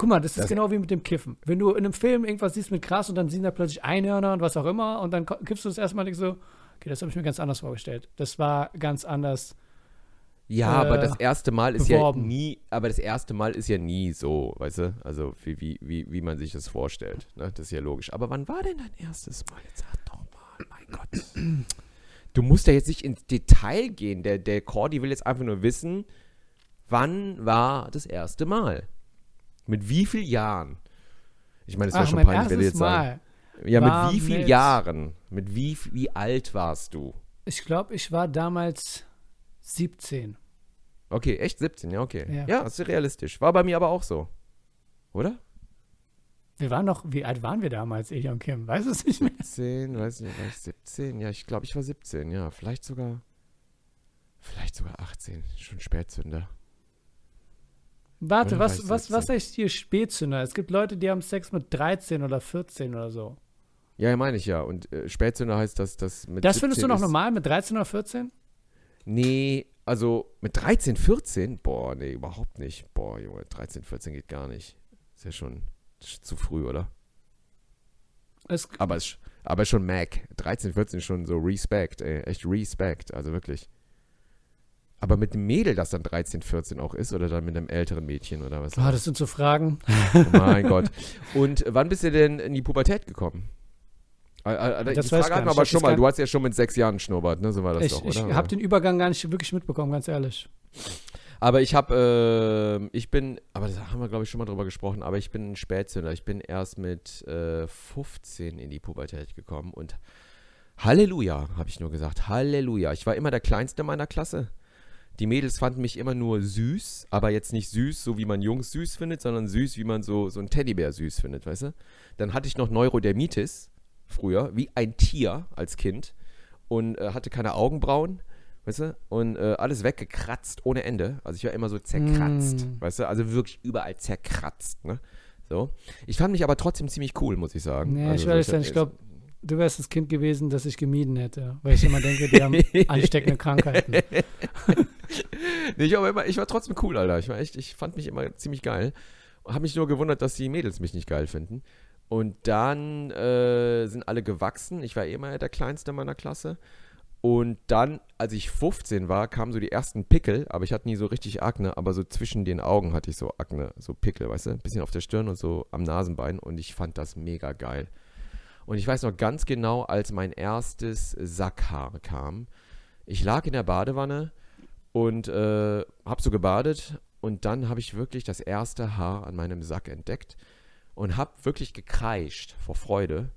Guck mal, das ist Das- genau wie mit dem Kiffen. Wenn du in einem Film irgendwas siehst mit Gras und dann sind da plötzlich Einhörner und was auch immer und dann kippst du das erstmal und so, okay, das habe ich mir ganz anders vorgestellt. Das war ganz anders. Ja, aber äh, das erste Mal ist beworben. ja nie, aber das erste Mal ist ja nie so, weißt du? Also wie, wie, wie, wie man sich das vorstellt. Ne? Das ist ja logisch. Aber wann war denn dein erstes Mal? Jetzt sag doch mal, mein Gott. Du musst ja jetzt nicht ins Detail gehen. Der, der Cordy will jetzt einfach nur wissen, wann war das erste Mal? Mit wie vielen Jahren? Ich meine, das wäre Ach, schon mein peinlich, wenn du jetzt sagen. Mal. Ja, war mit wie vielen mit- Jahren? Mit wie, wie alt warst du? Ich glaube, ich war damals 17. Okay, echt 17, ja, okay. Ja. Ja, ist realistisch. War bei mir aber auch so. Oder? Wir waren noch, wie alt waren wir damals, Elia und Kim? Weiß es nicht mehr. 17, weiß nicht, war ich 17? Ja, ich glaube, ich war 17, ja. Vielleicht sogar, vielleicht sogar 18. Schon Spätzünder. Warte, Oder was, was, 17? was heißt hier Spätzünder? Es gibt Leute, die haben Sex mit 13 oder 14 oder so. Ja, meine ich ja. Und äh, Spätzünder heißt, dass das mit Das findest du 17 noch ist- normal mit 13 oder 14? Nee, also mit 13, 14? Boah, nee, überhaupt nicht. Boah, Junge, 13, 14 geht gar nicht. Ist ja schon sch- zu früh, oder? Es, Aber, es, aber schon Mac. 13, 14 ist schon so Respect, ey. Echt Respect. Also wirklich. Aber mit dem Mädel, das dann 13, 14 auch ist, oder dann mit einem älteren Mädchen oder was? oh, das sind so Fragen. Oh mein Gott. Und wann bist du denn in die Pubertät gekommen? Äh, äh, Das die ich Frage hatten wir aber Ich schon mal. Du hast ja schon mit sechs Jahren Schnurrbart, ne? So war das Ich, doch, ich oder? habe den Übergang gar nicht wirklich mitbekommen, ganz ehrlich. Aber ich habe, äh, ich bin, aber da haben wir, glaube ich, schon mal drüber gesprochen, aber ich bin ein Spätzünder. Ich bin erst mit äh, 15 in die Pubertät gekommen und Halleluja, habe ich nur gesagt. Halleluja. Ich war immer der Kleinste meiner Klasse. Die Mädels fanden mich immer nur süß, aber jetzt nicht süß, so wie man Jungs süß findet, sondern süß, wie man so, so einen Teddybär süß findet, weißt du? Dann hatte ich noch Neurodermitis früher, wie ein Tier als Kind und äh, hatte keine Augenbrauen, weißt du? Und äh, alles weggekratzt ohne Ende. Also ich war immer so zerkratzt, Mm. weißt du? Also wirklich überall zerkratzt, ne? So. Ich fand mich aber trotzdem ziemlich cool, muss ich sagen. Nee, also, ich weiß hab nicht, ich glaube, du wärst das Kind gewesen, das ich gemieden hätte. Weil ich immer denke, die haben ansteckende Krankheiten. Nee, ich, war immer, ich war trotzdem cool, Alter. Ich war echt, ich fand mich immer ziemlich geil. Habe mich nur gewundert, dass die Mädels mich nicht geil finden. Und dann äh, sind alle gewachsen. Ich war eh immer der Kleinste meiner Klasse. Und dann, als ich 15 war, kamen so die ersten Pickel, aber ich hatte nie so richtig Akne, aber so zwischen den Augen hatte ich so Akne, so Pickel, weißt du? Ein bisschen auf der Stirn und so am Nasenbein und ich fand das mega geil. Und ich weiß noch ganz genau, als mein erstes Sackhaar kam. Ich lag in der Badewanne und äh, habe so gebadet und dann habe ich wirklich das erste Haar an meinem Sack entdeckt und habe wirklich gekreischt vor Freude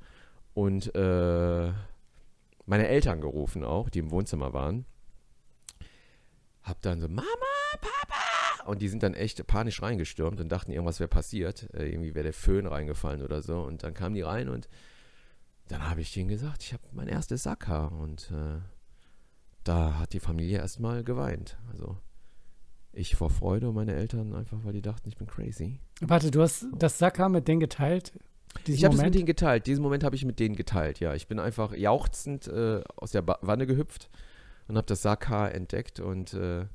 und äh, meine Eltern gerufen auch, die im Wohnzimmer waren. Hab dann so Mama, Papa und die sind dann echt panisch reingestürmt und dachten, irgendwas wäre passiert, äh, irgendwie wäre der Föhn reingefallen oder so und dann kamen die rein und dann habe ich denen gesagt, ich habe mein erstes Sackhaar und äh, da hat die Familie erstmal geweint. Also ich vor Freude und meine Eltern einfach, weil die dachten, ich bin crazy. Warte, du hast das Sackhaar mit denen geteilt? Ich habe es mit denen geteilt. Diesen Moment habe ich mit denen geteilt, ja. Ich bin einfach jauchzend äh, aus der ba Wanne gehüpft und habe das Sackhaar entdeckt und äh,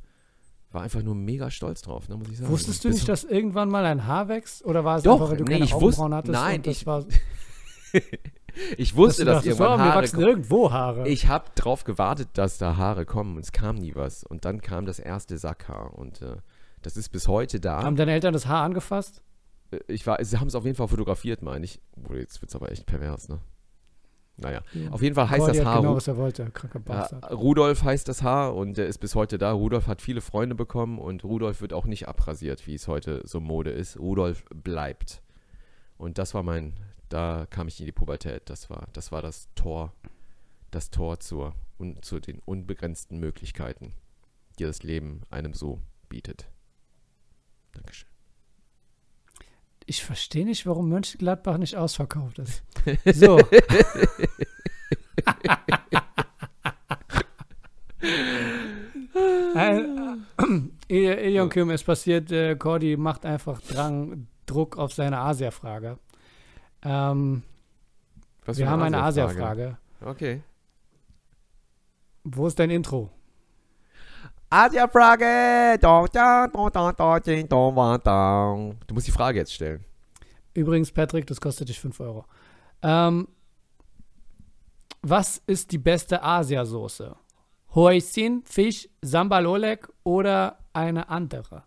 war einfach nur mega stolz drauf, ne, muss ich sagen. Wusstest du nicht, dass irgendwann mal ein Haar wächst? Oder war es Doch, einfach, weil du nee, keine Augenbrauen wusste- hattest? nein, und das ich- war, Ich wusste, dass, dass irgendwann mir Haare wachsen kommen. irgendwo Haare. Ich habe drauf gewartet, dass da Haare kommen und es kam nie was. Und dann kam das erste Sackhaar und äh, das ist bis heute da. Haben deine Eltern das Haar angefasst? Äh, Ich war, sie haben es auf jeden Fall fotografiert, meine ich. Oh, jetzt wird es aber echt pervers, ne? Naja, Ja. auf jeden Fall heißt Cordy das Haar genau, was er wollte, kranker ja, Bastard. Rudolf heißt das Haar und der ist bis heute da. Rudolf hat viele Freunde bekommen und Rudolf wird auch nicht abrasiert, wie es heute so Mode ist. Rudolf bleibt. Und das war mein, da kam ich in die Pubertät. Das war, das war das Tor, das Tor zur, un, zu den unbegrenzten Möglichkeiten, die das Leben einem so bietet. Dankeschön. Ich verstehe nicht, warum Mönchengladbach nicht ausverkauft ist. So. Ein- äh, Elion Kim, es passiert, äh, Cordy macht einfach Drang, Druck auf seine Asia-Frage. Ähm, wir haben eine Asia-Frage. Okay. Wo ist dein Intro? Asia-Frage! Du musst die Frage jetzt stellen. Übrigens, Patrick, das kostet dich 5 Euro. Ähm, was ist die beste Asiasoße? Hoisin, Fisch, Sambal Oleg oder eine andere?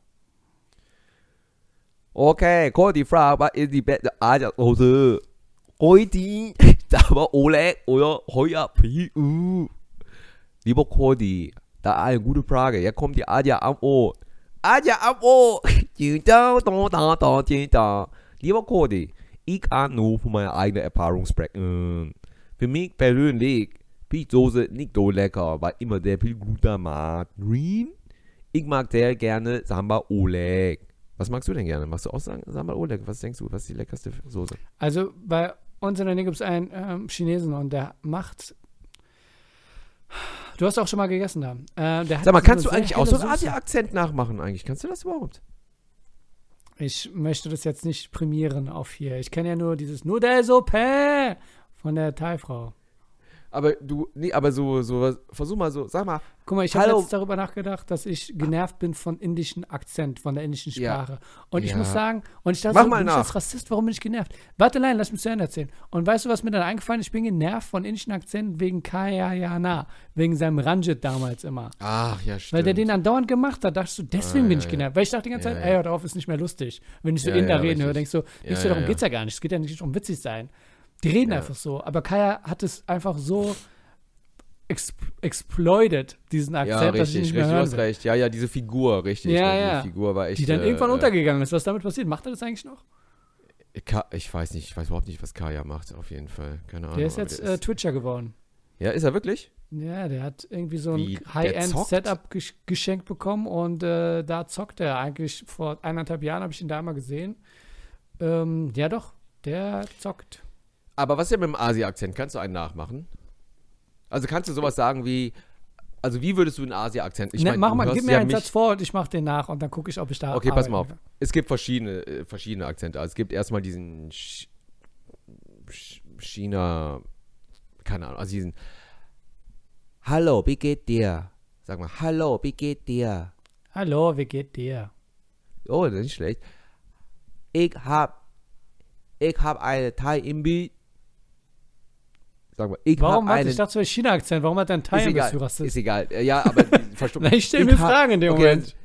Ist die beste Asia-Soße? Heute, aber Oleg oder Heuer Pi. Uh. Lieber Cody, da eine gute Frage. Jetzt kommt die Asia am Ohr. Asia am Ohr. Da, da, da, da, da, da. Lieber Cody, ich kann nur von meiner eigenen Erfahrung sprechen. Für mich persönlich, Fischsoße nicht so lecker, weil immer sehr viel Glutamat drin. Ich mag sehr gerne Samba Oleg. Was magst du denn gerne? Magst du auch sagen, Sambal Oleg? Was denkst du, was ist die leckerste Soße? Also bei uns in der Nähe gibt es einen ähm, Chinesen und der macht. Du hast auch schon mal gegessen da. Äh, der hat Sag mal, so kannst du eigentlich auch so einen. Asia-Akzent nachmachen eigentlich? Kannst du das überhaupt? Ich möchte das jetzt nicht prämieren auf hier. Ich kenne ja nur dieses Nudelsuppe von der Thai-Frau. Aber du, nee, aber so, so, versuch mal so, sag mal, Guck mal, ich habe jetzt darüber nachgedacht, dass ich genervt bin von indischen Akzent, von der indischen Ja. Sprache. Und ich Ja. muss sagen, und ich dachte, Mach so, mal bin ich nach. als Rassist, warum bin ich genervt? Warte, nein, lass mich zu Ende erzählen. Und weißt du, was mir dann eingefallen ist? Ich bin genervt von indischen Akzenten wegen Kayayana, wegen seinem Ranjit damals immer. ach ja, stimmt. Weil der den andauernd gemacht hat, dachte ich so, deswegen Ah, bin ja, ich ja. genervt. Weil ich dachte die ganze Ja, Zeit, ja. ey, hör auf, ist nicht mehr lustig. Wenn ich so Ja, Inder ja, reden höre, denkst du, Ja, du, darum ja, geht's ja gar nicht. Es geht ja nicht um witzig sein. Die reden Ja. einfach so. Aber Kaya hat es einfach so ex exploited, diesen Akzent, ja, dass ich richtig, nicht mehr richtig, du hören hast recht. Ja, ja, diese Figur, richtig. Ja, ja. Die Figur war echt. Die dann äh, irgendwann äh, untergegangen ist. Was damit passiert? Macht er das eigentlich noch? Ich weiß nicht, ich weiß überhaupt nicht, was Kaya macht, auf jeden Fall. Keine Ahnung. Der ist jetzt der äh, Twitcher geworden. ja, ist er wirklich? Ja, der hat irgendwie so ein der High-End zockt? Setup gesch geschenkt bekommen und äh, da zockt er eigentlich. Vor eineinhalb Jahren habe ich ihn da mal gesehen. Ähm, ja, doch, der zockt. Aber was ist denn mit dem Asia-Akzent? Kannst du einen nachmachen? Also kannst du sowas sagen wie, also wie würdest du einen Asia-Akzent? Ich ne, mein, mach mal, gib mir ja einen Satz vor und ich mach den nach und dann gucke ich, ob ich da. Okay, pass mal auf. kann. Es gibt verschiedene, äh, verschiedene Akzente. Also es gibt erstmal diesen Ch Ch China, keine Ahnung, also diesen Hallo, wie geht dir? Sag mal, hallo, wie geht dir? Hallo, wie geht dir? Oh, das ist nicht schlecht. Ich hab, ich hab eine Thai Imbi. Sag mal, ich Warum hat einen. ich dachte, so China-Akzent? Warum hat er einen ist Teil egal, Rassist? ist egal. Äh, Ja, aber verstopft. Ich stelle mir Fragen in dem okay, Moment.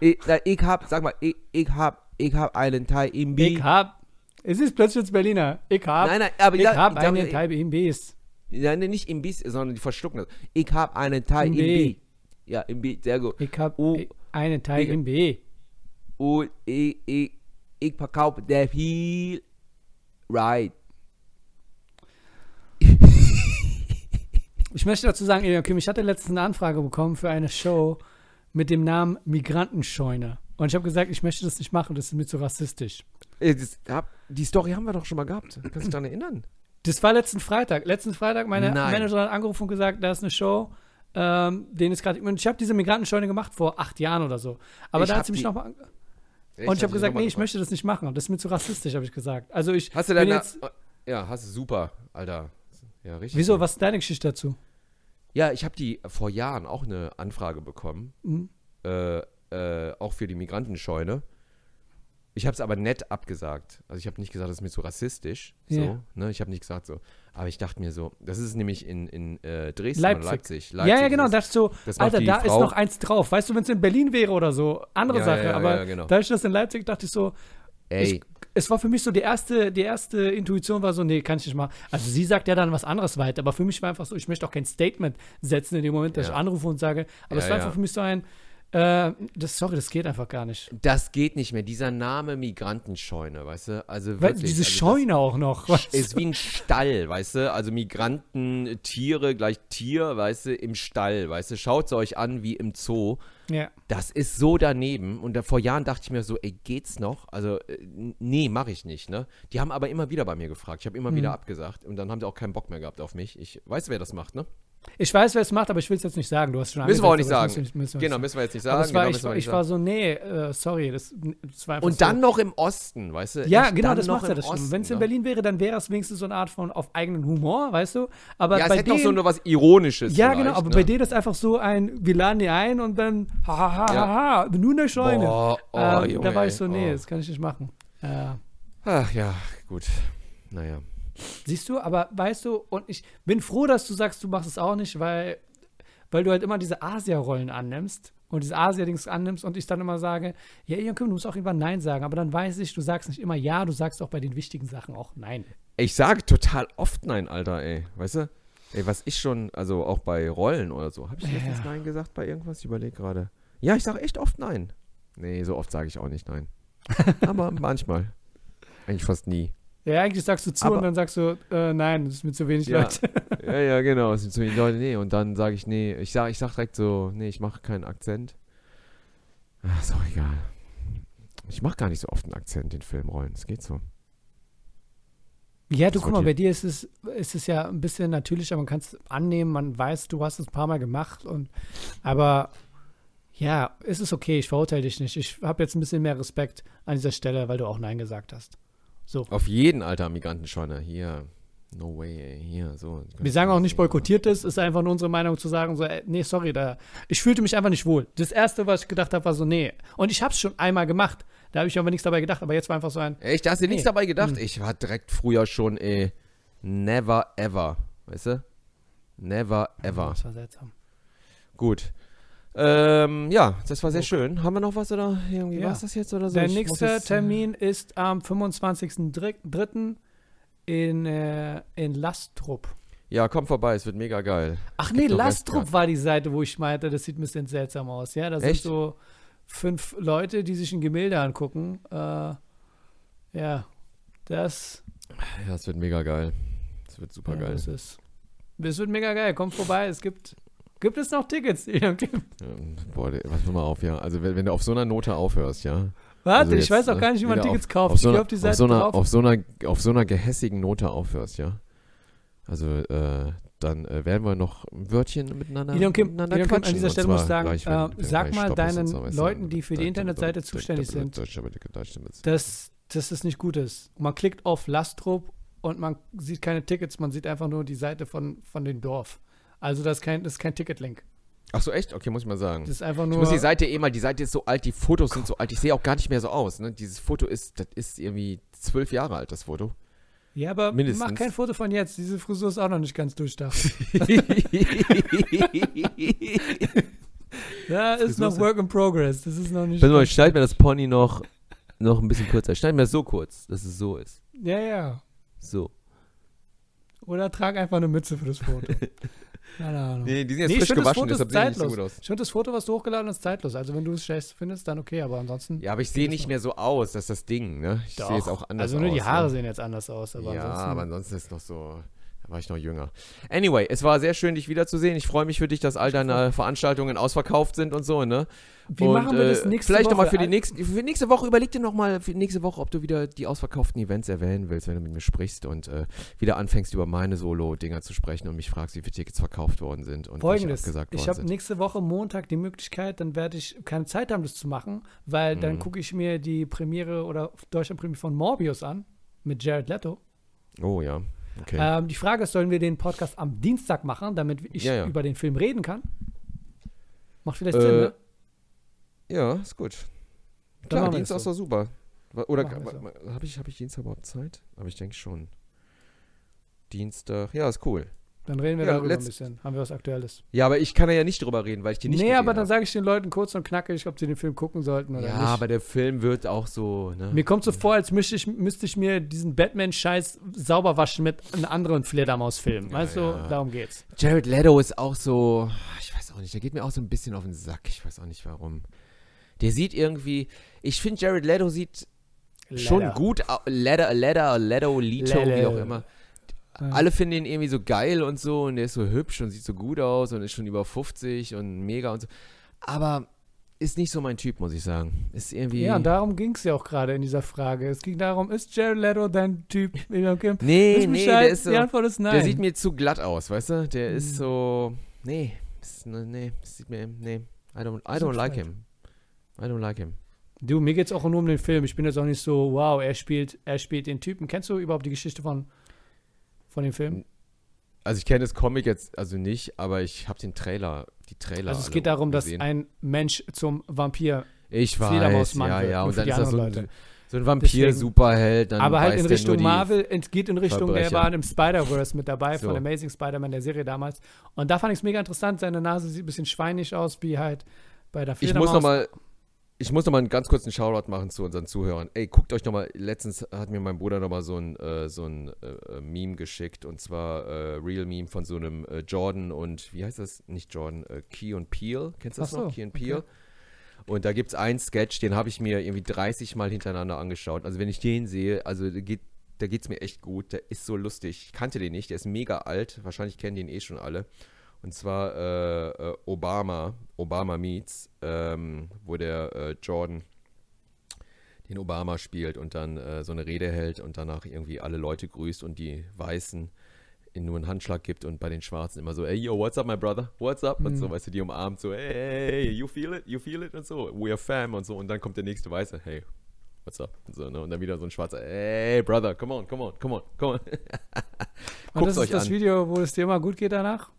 Ich, na, ich hab, sag mal, ich, ich hab, ich hab einen Thai Imbi. Ich hab. Es ist plötzlich jetzt Berliner. Ich hab. Nein, nein, aber ich hab ich einen Teil BMBs. Nein, nein, nicht Imbiss, sondern die verschlucken das. Ich habe einen Thai Imbi. Imbi. Ja, Imbi, sehr gut. Ich hab Oh. einen Teil Ich- MB. Und ich, ich, ich verkaufe sehr viel Right. Ich möchte dazu sagen, Kim, ich hatte letztens eine Anfrage bekommen für eine Show mit dem Namen Migrantenscheune. Und ich habe gesagt, ich möchte das nicht machen, das ist mir zu rassistisch. Äh, die Story haben wir doch schon mal gehabt. Kannst du dich daran erinnern? Das war letzten Freitag. Letzten Freitag, meine Nein. Managerin hat angerufen und gesagt, da ist eine Show, ähm, den ist gerade. Ich habe diese Migrantenscheune gemacht vor acht Jahren oder so. Aber Ich da hat sie mich nochmal. Und ich habe Hab gesagt, nee, ich möchte das nicht machen. Das ist mir zu rassistisch, habe ich gesagt. Also ich Hast du deine. jetzt. ja, hast du super, Alter. Ja, richtig. Wieso? Was ist deine Geschichte dazu? Ja, ich habe die vor Jahren auch eine Anfrage bekommen. Mhm. Äh, äh, auch für die Migrantenscheune. Ich habe es aber nett abgesagt. Also ich habe nicht gesagt, das ist mir zu rassistisch. So, ne? Ich habe nicht gesagt so. Aber ich dachte mir so, das ist nämlich in, in äh, Dresden Leipzig. oder Leipzig. ja, ja, genau. ist- Da dachte ich so, Alter, da ist Frau- noch eins drauf. Weißt du, wenn es in Berlin wäre oder so, andere Ja, Sache. ja, ja, aber ja, genau. da ich das in Leipzig dachte ich so, Ey, ich, es war für mich so die erste, die erste Intuition war so, nee, kann ich nicht machen. Also sie sagt ja dann was anderes weiter, aber für mich war einfach so, ich möchte auch kein Statement setzen in dem Moment, dass Ja. ich anrufe und sage, aber Ja, es war einfach für mich so ein, äh, das, sorry, das geht einfach gar nicht. das geht nicht mehr. Dieser Name Migrantenscheune, weißt du? Also Weil, wirklich. diese also Scheune auch noch. weißt du? ist wie ein Stall, weißt du? Also Migranten, Tiere gleich Tier, weißt du, im Stall, weißt du? Schaut es euch an wie im Zoo. Ja. Das ist so daneben. Und da, vor Jahren dachte ich mir so, ey, geht's noch? Also, äh, nee, mache ich nicht, ne? Die haben aber immer wieder bei mir gefragt. Ich habe immer Mhm. wieder abgesagt. Und dann haben sie auch keinen Bock mehr gehabt auf mich. Ich weiß, wer das macht, ne? Ich weiß, wer es macht, aber ich will es jetzt nicht sagen. Du hast schon Müssen wir auch nicht sagen. müssen müssen Genau, müssen wir jetzt nicht sagen. War, genau, ich, war- nicht ich war so, nee, äh, sorry, das, das war Und so. dann noch im Osten, weißt du? Ja, genau, das noch macht ja das Osten, Wenn es in ne? Berlin wäre, dann wäre es wenigstens so eine Art von auf eigenen Humor, weißt du? Aber Ja, es bei hätte noch denen, so nur was Ironisches. Ja, genau, aber ne? bei denen ist einfach so ein, wir laden die ein und dann, hahaha, Ja. haha, nur eine Scheune. Boah, oh, ähm, Junge, da war ich so, nee, oh. das kann ich nicht machen. Äh, Ach ja, gut. Naja. Siehst du, aber weißt du, und ich bin froh, dass du sagst, du machst es auch nicht, weil, weil du halt immer diese Asia-Rollen annimmst und diese Asia-Dings annimmst und ich dann immer sage, ja, Kim, du musst auch irgendwann Nein sagen, aber dann weiß ich, du sagst nicht immer Ja, du sagst auch bei den wichtigen Sachen auch Nein. Ich sage total oft Nein, Alter, ey. Weißt du? Ey, was ich schon, also auch bei Rollen oder so. Habe ich letztens Ja. Nein gesagt bei irgendwas? Ich überlege gerade. Ja, ich sage echt oft Nein. Nee, so oft sage ich auch nicht Nein. Aber manchmal. Eigentlich fast nie. Ja, eigentlich sagst du zu Aber- und dann sagst du, äh, nein, das ist mir zu wenig Ja. Leute. Ja, ja, genau. Es sind so viele Leute, nee. Und dann sage ich, nee. Ich sage ich sag direkt so, nee, ich mache keinen Akzent. Ach, ist auch egal. Ich mache gar nicht so oft einen Akzent in Filmrollen. Es geht so. Ja, du guck mal, bei dir ist es, ist es ja ein bisschen natürlicher, man kann es annehmen, man weiß, du hast es ein paar Mal gemacht und aber ja, es ist okay, ich verurteile dich nicht. Ich habe jetzt ein bisschen mehr Respekt an dieser Stelle, weil du auch Nein gesagt hast. So. Auf jeden alter Migrantenscheune. Hier. No way, ey. Hier, so. Wir sagen auch nicht boykottiert ist, ist einfach nur unsere Meinung zu sagen, so, ey, nee, sorry, da, ich fühlte mich einfach nicht wohl. Das erste, was ich gedacht habe, war so, nee. Und ich habe es schon einmal gemacht. Da habe ich aber nichts dabei gedacht, aber jetzt war einfach so ein, Echt, da hast du Nee. nichts dabei gedacht? Hm. Ich war direkt früher schon, ey, never ever. Weißt du? Never ever. das war seltsam. Gut. Ähm, ja, das war sehr schön. Haben wir noch was oder irgendwie Ja. war es das jetzt oder so? Der Ich nächste äh, Termin ist am 25.03. in, äh, in Lastrup. Ja, komm vorbei, es wird mega geil. Ach nee, Lastrup war die Seite, wo ich meinte, das sieht ein bisschen seltsam aus. Ja, da sind so fünf Leute, die sich ein Gemälde angucken. Äh, ja, das, Ja, es wird mega geil. Es wird super ja, geil. das ist. Das wird mega geil. Kommt vorbei. Es gibt. Gibt es noch Tickets? Ja, boah, pass mal auf, ja. Also wenn, wenn du auf so einer Note aufhörst, ja. Warte, Also ich jetzt, weiß auch äh, gar nicht, wie man Tickets auf, kauft. Auf so, ich einer, auf die Seite auf, so einer, auf, so einer, auf so einer gehässigen Note aufhörst, ja. Also, äh, dann äh, werden wir noch ein Wörtchen miteinander, Ilion Kim, miteinander Ilion Kim, an dieser Stelle muss ich sagen, gleich, wenn- äh, wenn sag mal ist deinen du, Leuten, die für die Internetseite zuständig sind, da- da- da- da- da- da- dass, dass es nicht gut ist. Man klickt auf Lastrup und man sieht keine Tickets, man sieht einfach nur die Seite von, von dem Dorf. Also das ist kein, das ist kein Ticketlink. Ach so, echt? Okay, muss ich mal sagen. Das ist einfach Ich nur. muss die Seite eh mal, die Seite ist so alt, die Fotos sind so alt, ich sehe auch gar nicht mehr so aus. Ne? Dieses Foto ist, das ist irgendwie zwölf Jahre alt, das Foto. ja, aber mindestens. mach kein Foto von jetzt. Diese Frisur ist auch noch nicht ganz durchdacht. Ja, ist noch Work in Progress. Das ist noch nicht. Warte mal, ich schneide mir das Pony noch, noch ein bisschen kürzer. Ich schneide mir das so kurz, dass es so ist. Ja, ja. So. Oder trag einfach eine Mütze für das Foto. Keine Ahnung. Nee, die sind jetzt Nee, frisch gewaschen, deshalb ist sehen die nicht so gut aus. Ich finde das Foto, was du hochgeladen hast, zeitlos. Also wenn du es scheiße findest, dann okay, aber ansonsten. Ja, aber ich sehe nicht mehr so aus, das ist das Ding, ne? Ich sehe jetzt auch anders Also nur aus. die Haare ne? sehen jetzt anders aus, aber ja, ansonsten. aber ansonsten ist es noch so, war ich noch jünger. Anyway, es war sehr schön, dich wiederzusehen. Ich freue mich für dich, dass all deine Veranstaltungen ausverkauft sind und so, ne? Wie und, machen wir das äh, nächste Vielleicht Woche? nochmal für die nächste, für nächste Woche, überleg dir nochmal für nächste Woche, ob du wieder die ausverkauften Events erwähnen willst, wenn du mit mir sprichst und äh, wieder anfängst, über meine Solo-Dinger zu sprechen und mich fragst, wie viele Tickets verkauft worden sind und Folgendes, abgesagt ich habe nächste Woche Montag die Möglichkeit, dann werde ich keine Zeit haben, das zu machen, weil dann Mhm. gucke ich mir die Premiere oder Deutschland-Premiere von Morbius an mit Jared Leto. Oh ja, okay. Ähm, die Frage ist, sollen wir den Podcast am Dienstag machen, damit ich Ja, ja. über den Film reden kann? Macht vielleicht Äh, Sinn, ne? ja, ist gut. Dann Klar, Dienstag ist doch super. Oder habe ich, hab ich Dienstag überhaupt Zeit? Aber ich denke schon. Dienstag, ja, ist cool. Dann reden wir ja, darüber ein bisschen. Haben wir was Aktuelles? Ja, aber ich kann ja nicht drüber reden, weil ich die nicht nee, aber dann sage ich den Leuten kurz und knackig, ob sie den Film gucken sollten oder Ja, nicht. aber der Film wird auch so, ne? Mir kommt so vor, als müsste ich, müsste ich mir diesen Batman-Scheiß sauber waschen mit einem anderen Fledermaus-Film. Ja, weißt du, ja. darum geht's. Jared Leto ist auch so, ich weiß auch nicht, der geht mir auch so ein bisschen auf den Sack. Ich weiß auch nicht warum. Der sieht irgendwie, ich finde Jared Leto sieht schon Leider. gut, Leto, Leto, Leto, Lito, wie Leto. auch immer. Ja. Alle finden ihn irgendwie so geil und so und der ist so hübsch und sieht so gut aus und ist schon über 50 und mega und so. Aber ist nicht so mein Typ, muss ich sagen. Ist irgendwie. Ja, und darum ging es ja auch gerade in dieser Frage. Es ging darum, ist Jared Leto dein Typ? Okay. nee, nee, der ist so. Die Antwort ist nein. Der sieht mir zu glatt aus, weißt du? Der ist Mhm. so. Nee, ist, nee, das sieht mir. Nee, I don't, I don't like him. I don't like him. du, mir geht's auch nur um den Film. Ich bin jetzt auch nicht so, wow, er spielt, er spielt den Typen. Kennst du überhaupt die Geschichte von, von dem Film? Also ich kenne das Comic jetzt also nicht, aber ich habe den Trailer, die Trailer. Also es geht darum, dass gesehen. ein Mensch zum Vampir, ich weiß, ja, ja, und für dann ist das so ein, Leute. so ein Vampir-Superheld. aber halt in der Richtung Marvel, es geht in Richtung, der Verbrecher. war im Spider-Verse mit dabei, So. von Amazing Spider-Man, der Serie damals. Und da fand ich es mega interessant, seine Nase sieht ein bisschen schweinig aus, wie halt bei der Ich Fledermaus. muss noch mal, ich muss noch mal einen ganz kurzen Shoutout machen zu unseren Zuhörern. Ey, guckt euch noch mal, letztens hat mir mein Bruder noch mal so ein, äh, so ein äh, äh, Meme geschickt und zwar äh, Real Meme von so einem äh, Jordan und, wie heißt das? Nicht Jordan, äh, Key und Peel. Kennst du das so, noch? Key und okay. Peel. Und da gibt es einen Sketch, den habe ich mir irgendwie 30 Mal hintereinander angeschaut. Also wenn ich den sehe, also da geht da geht's mir echt gut. Der ist so lustig. Ich kannte den nicht, der ist mega alt. Wahrscheinlich kennen den eh schon alle. Und zwar äh, äh, Obama, Obama Meets, ähm, wo der äh, Jordan den Obama spielt und dann äh, so eine Rede hält und danach irgendwie alle Leute grüßt und die Weißen ihnen nur einen Handschlag gibt und bei den Schwarzen immer so, hey, yo, what's up, my brother? What's up? Und so, weißt du, die umarmt so, hey, hey, you feel it? You feel it? Und so, we are fam und so. Und dann kommt der nächste Weiße, hey, what's up? Und, so, ne? und dann wieder so ein Schwarzer, hey, brother, come on, come on, come on, come on. Und das ist euch das an. Video, wo es dir immer gut geht danach?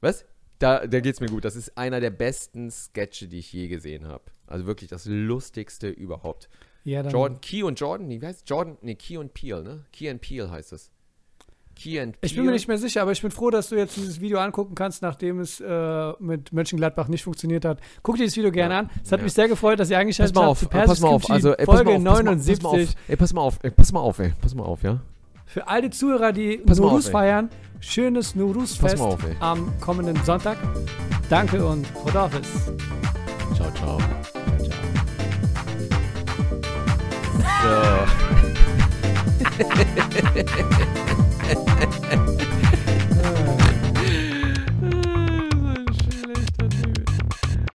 Was? Da, da geht's mir gut. Das ist einer der besten Sketche, die ich je gesehen habe. Also wirklich das lustigste überhaupt. Ja. Jordan, Key und Jordan, wie heißt Jordan? Nee, Key und Peel, ne? Key and Peel heißt es. Key and Peel. Ich bin mir nicht mehr sicher, aber ich bin froh, dass du jetzt dieses Video angucken kannst, nachdem es äh, mit Mönchengladbach nicht funktioniert hat. Guck dir das Video gerne Ja, an. Es hat ja. mich sehr gefreut, dass ihr Pass eingeschaltet mal habt auf, zu äh, pass Persis mal auf, also ey, pass Folge mal auf, pass mal, 79. pass mal auf, ey, pass mal auf, ey, pass mal auf, ey, pass mal auf, ja? Für all die Zuhörer, die Pass auf, ey. feiern, schönes ey. am kommenden Sonntag. Danke und Rodolphus. Ciao, ciao. ciao, ciao. So.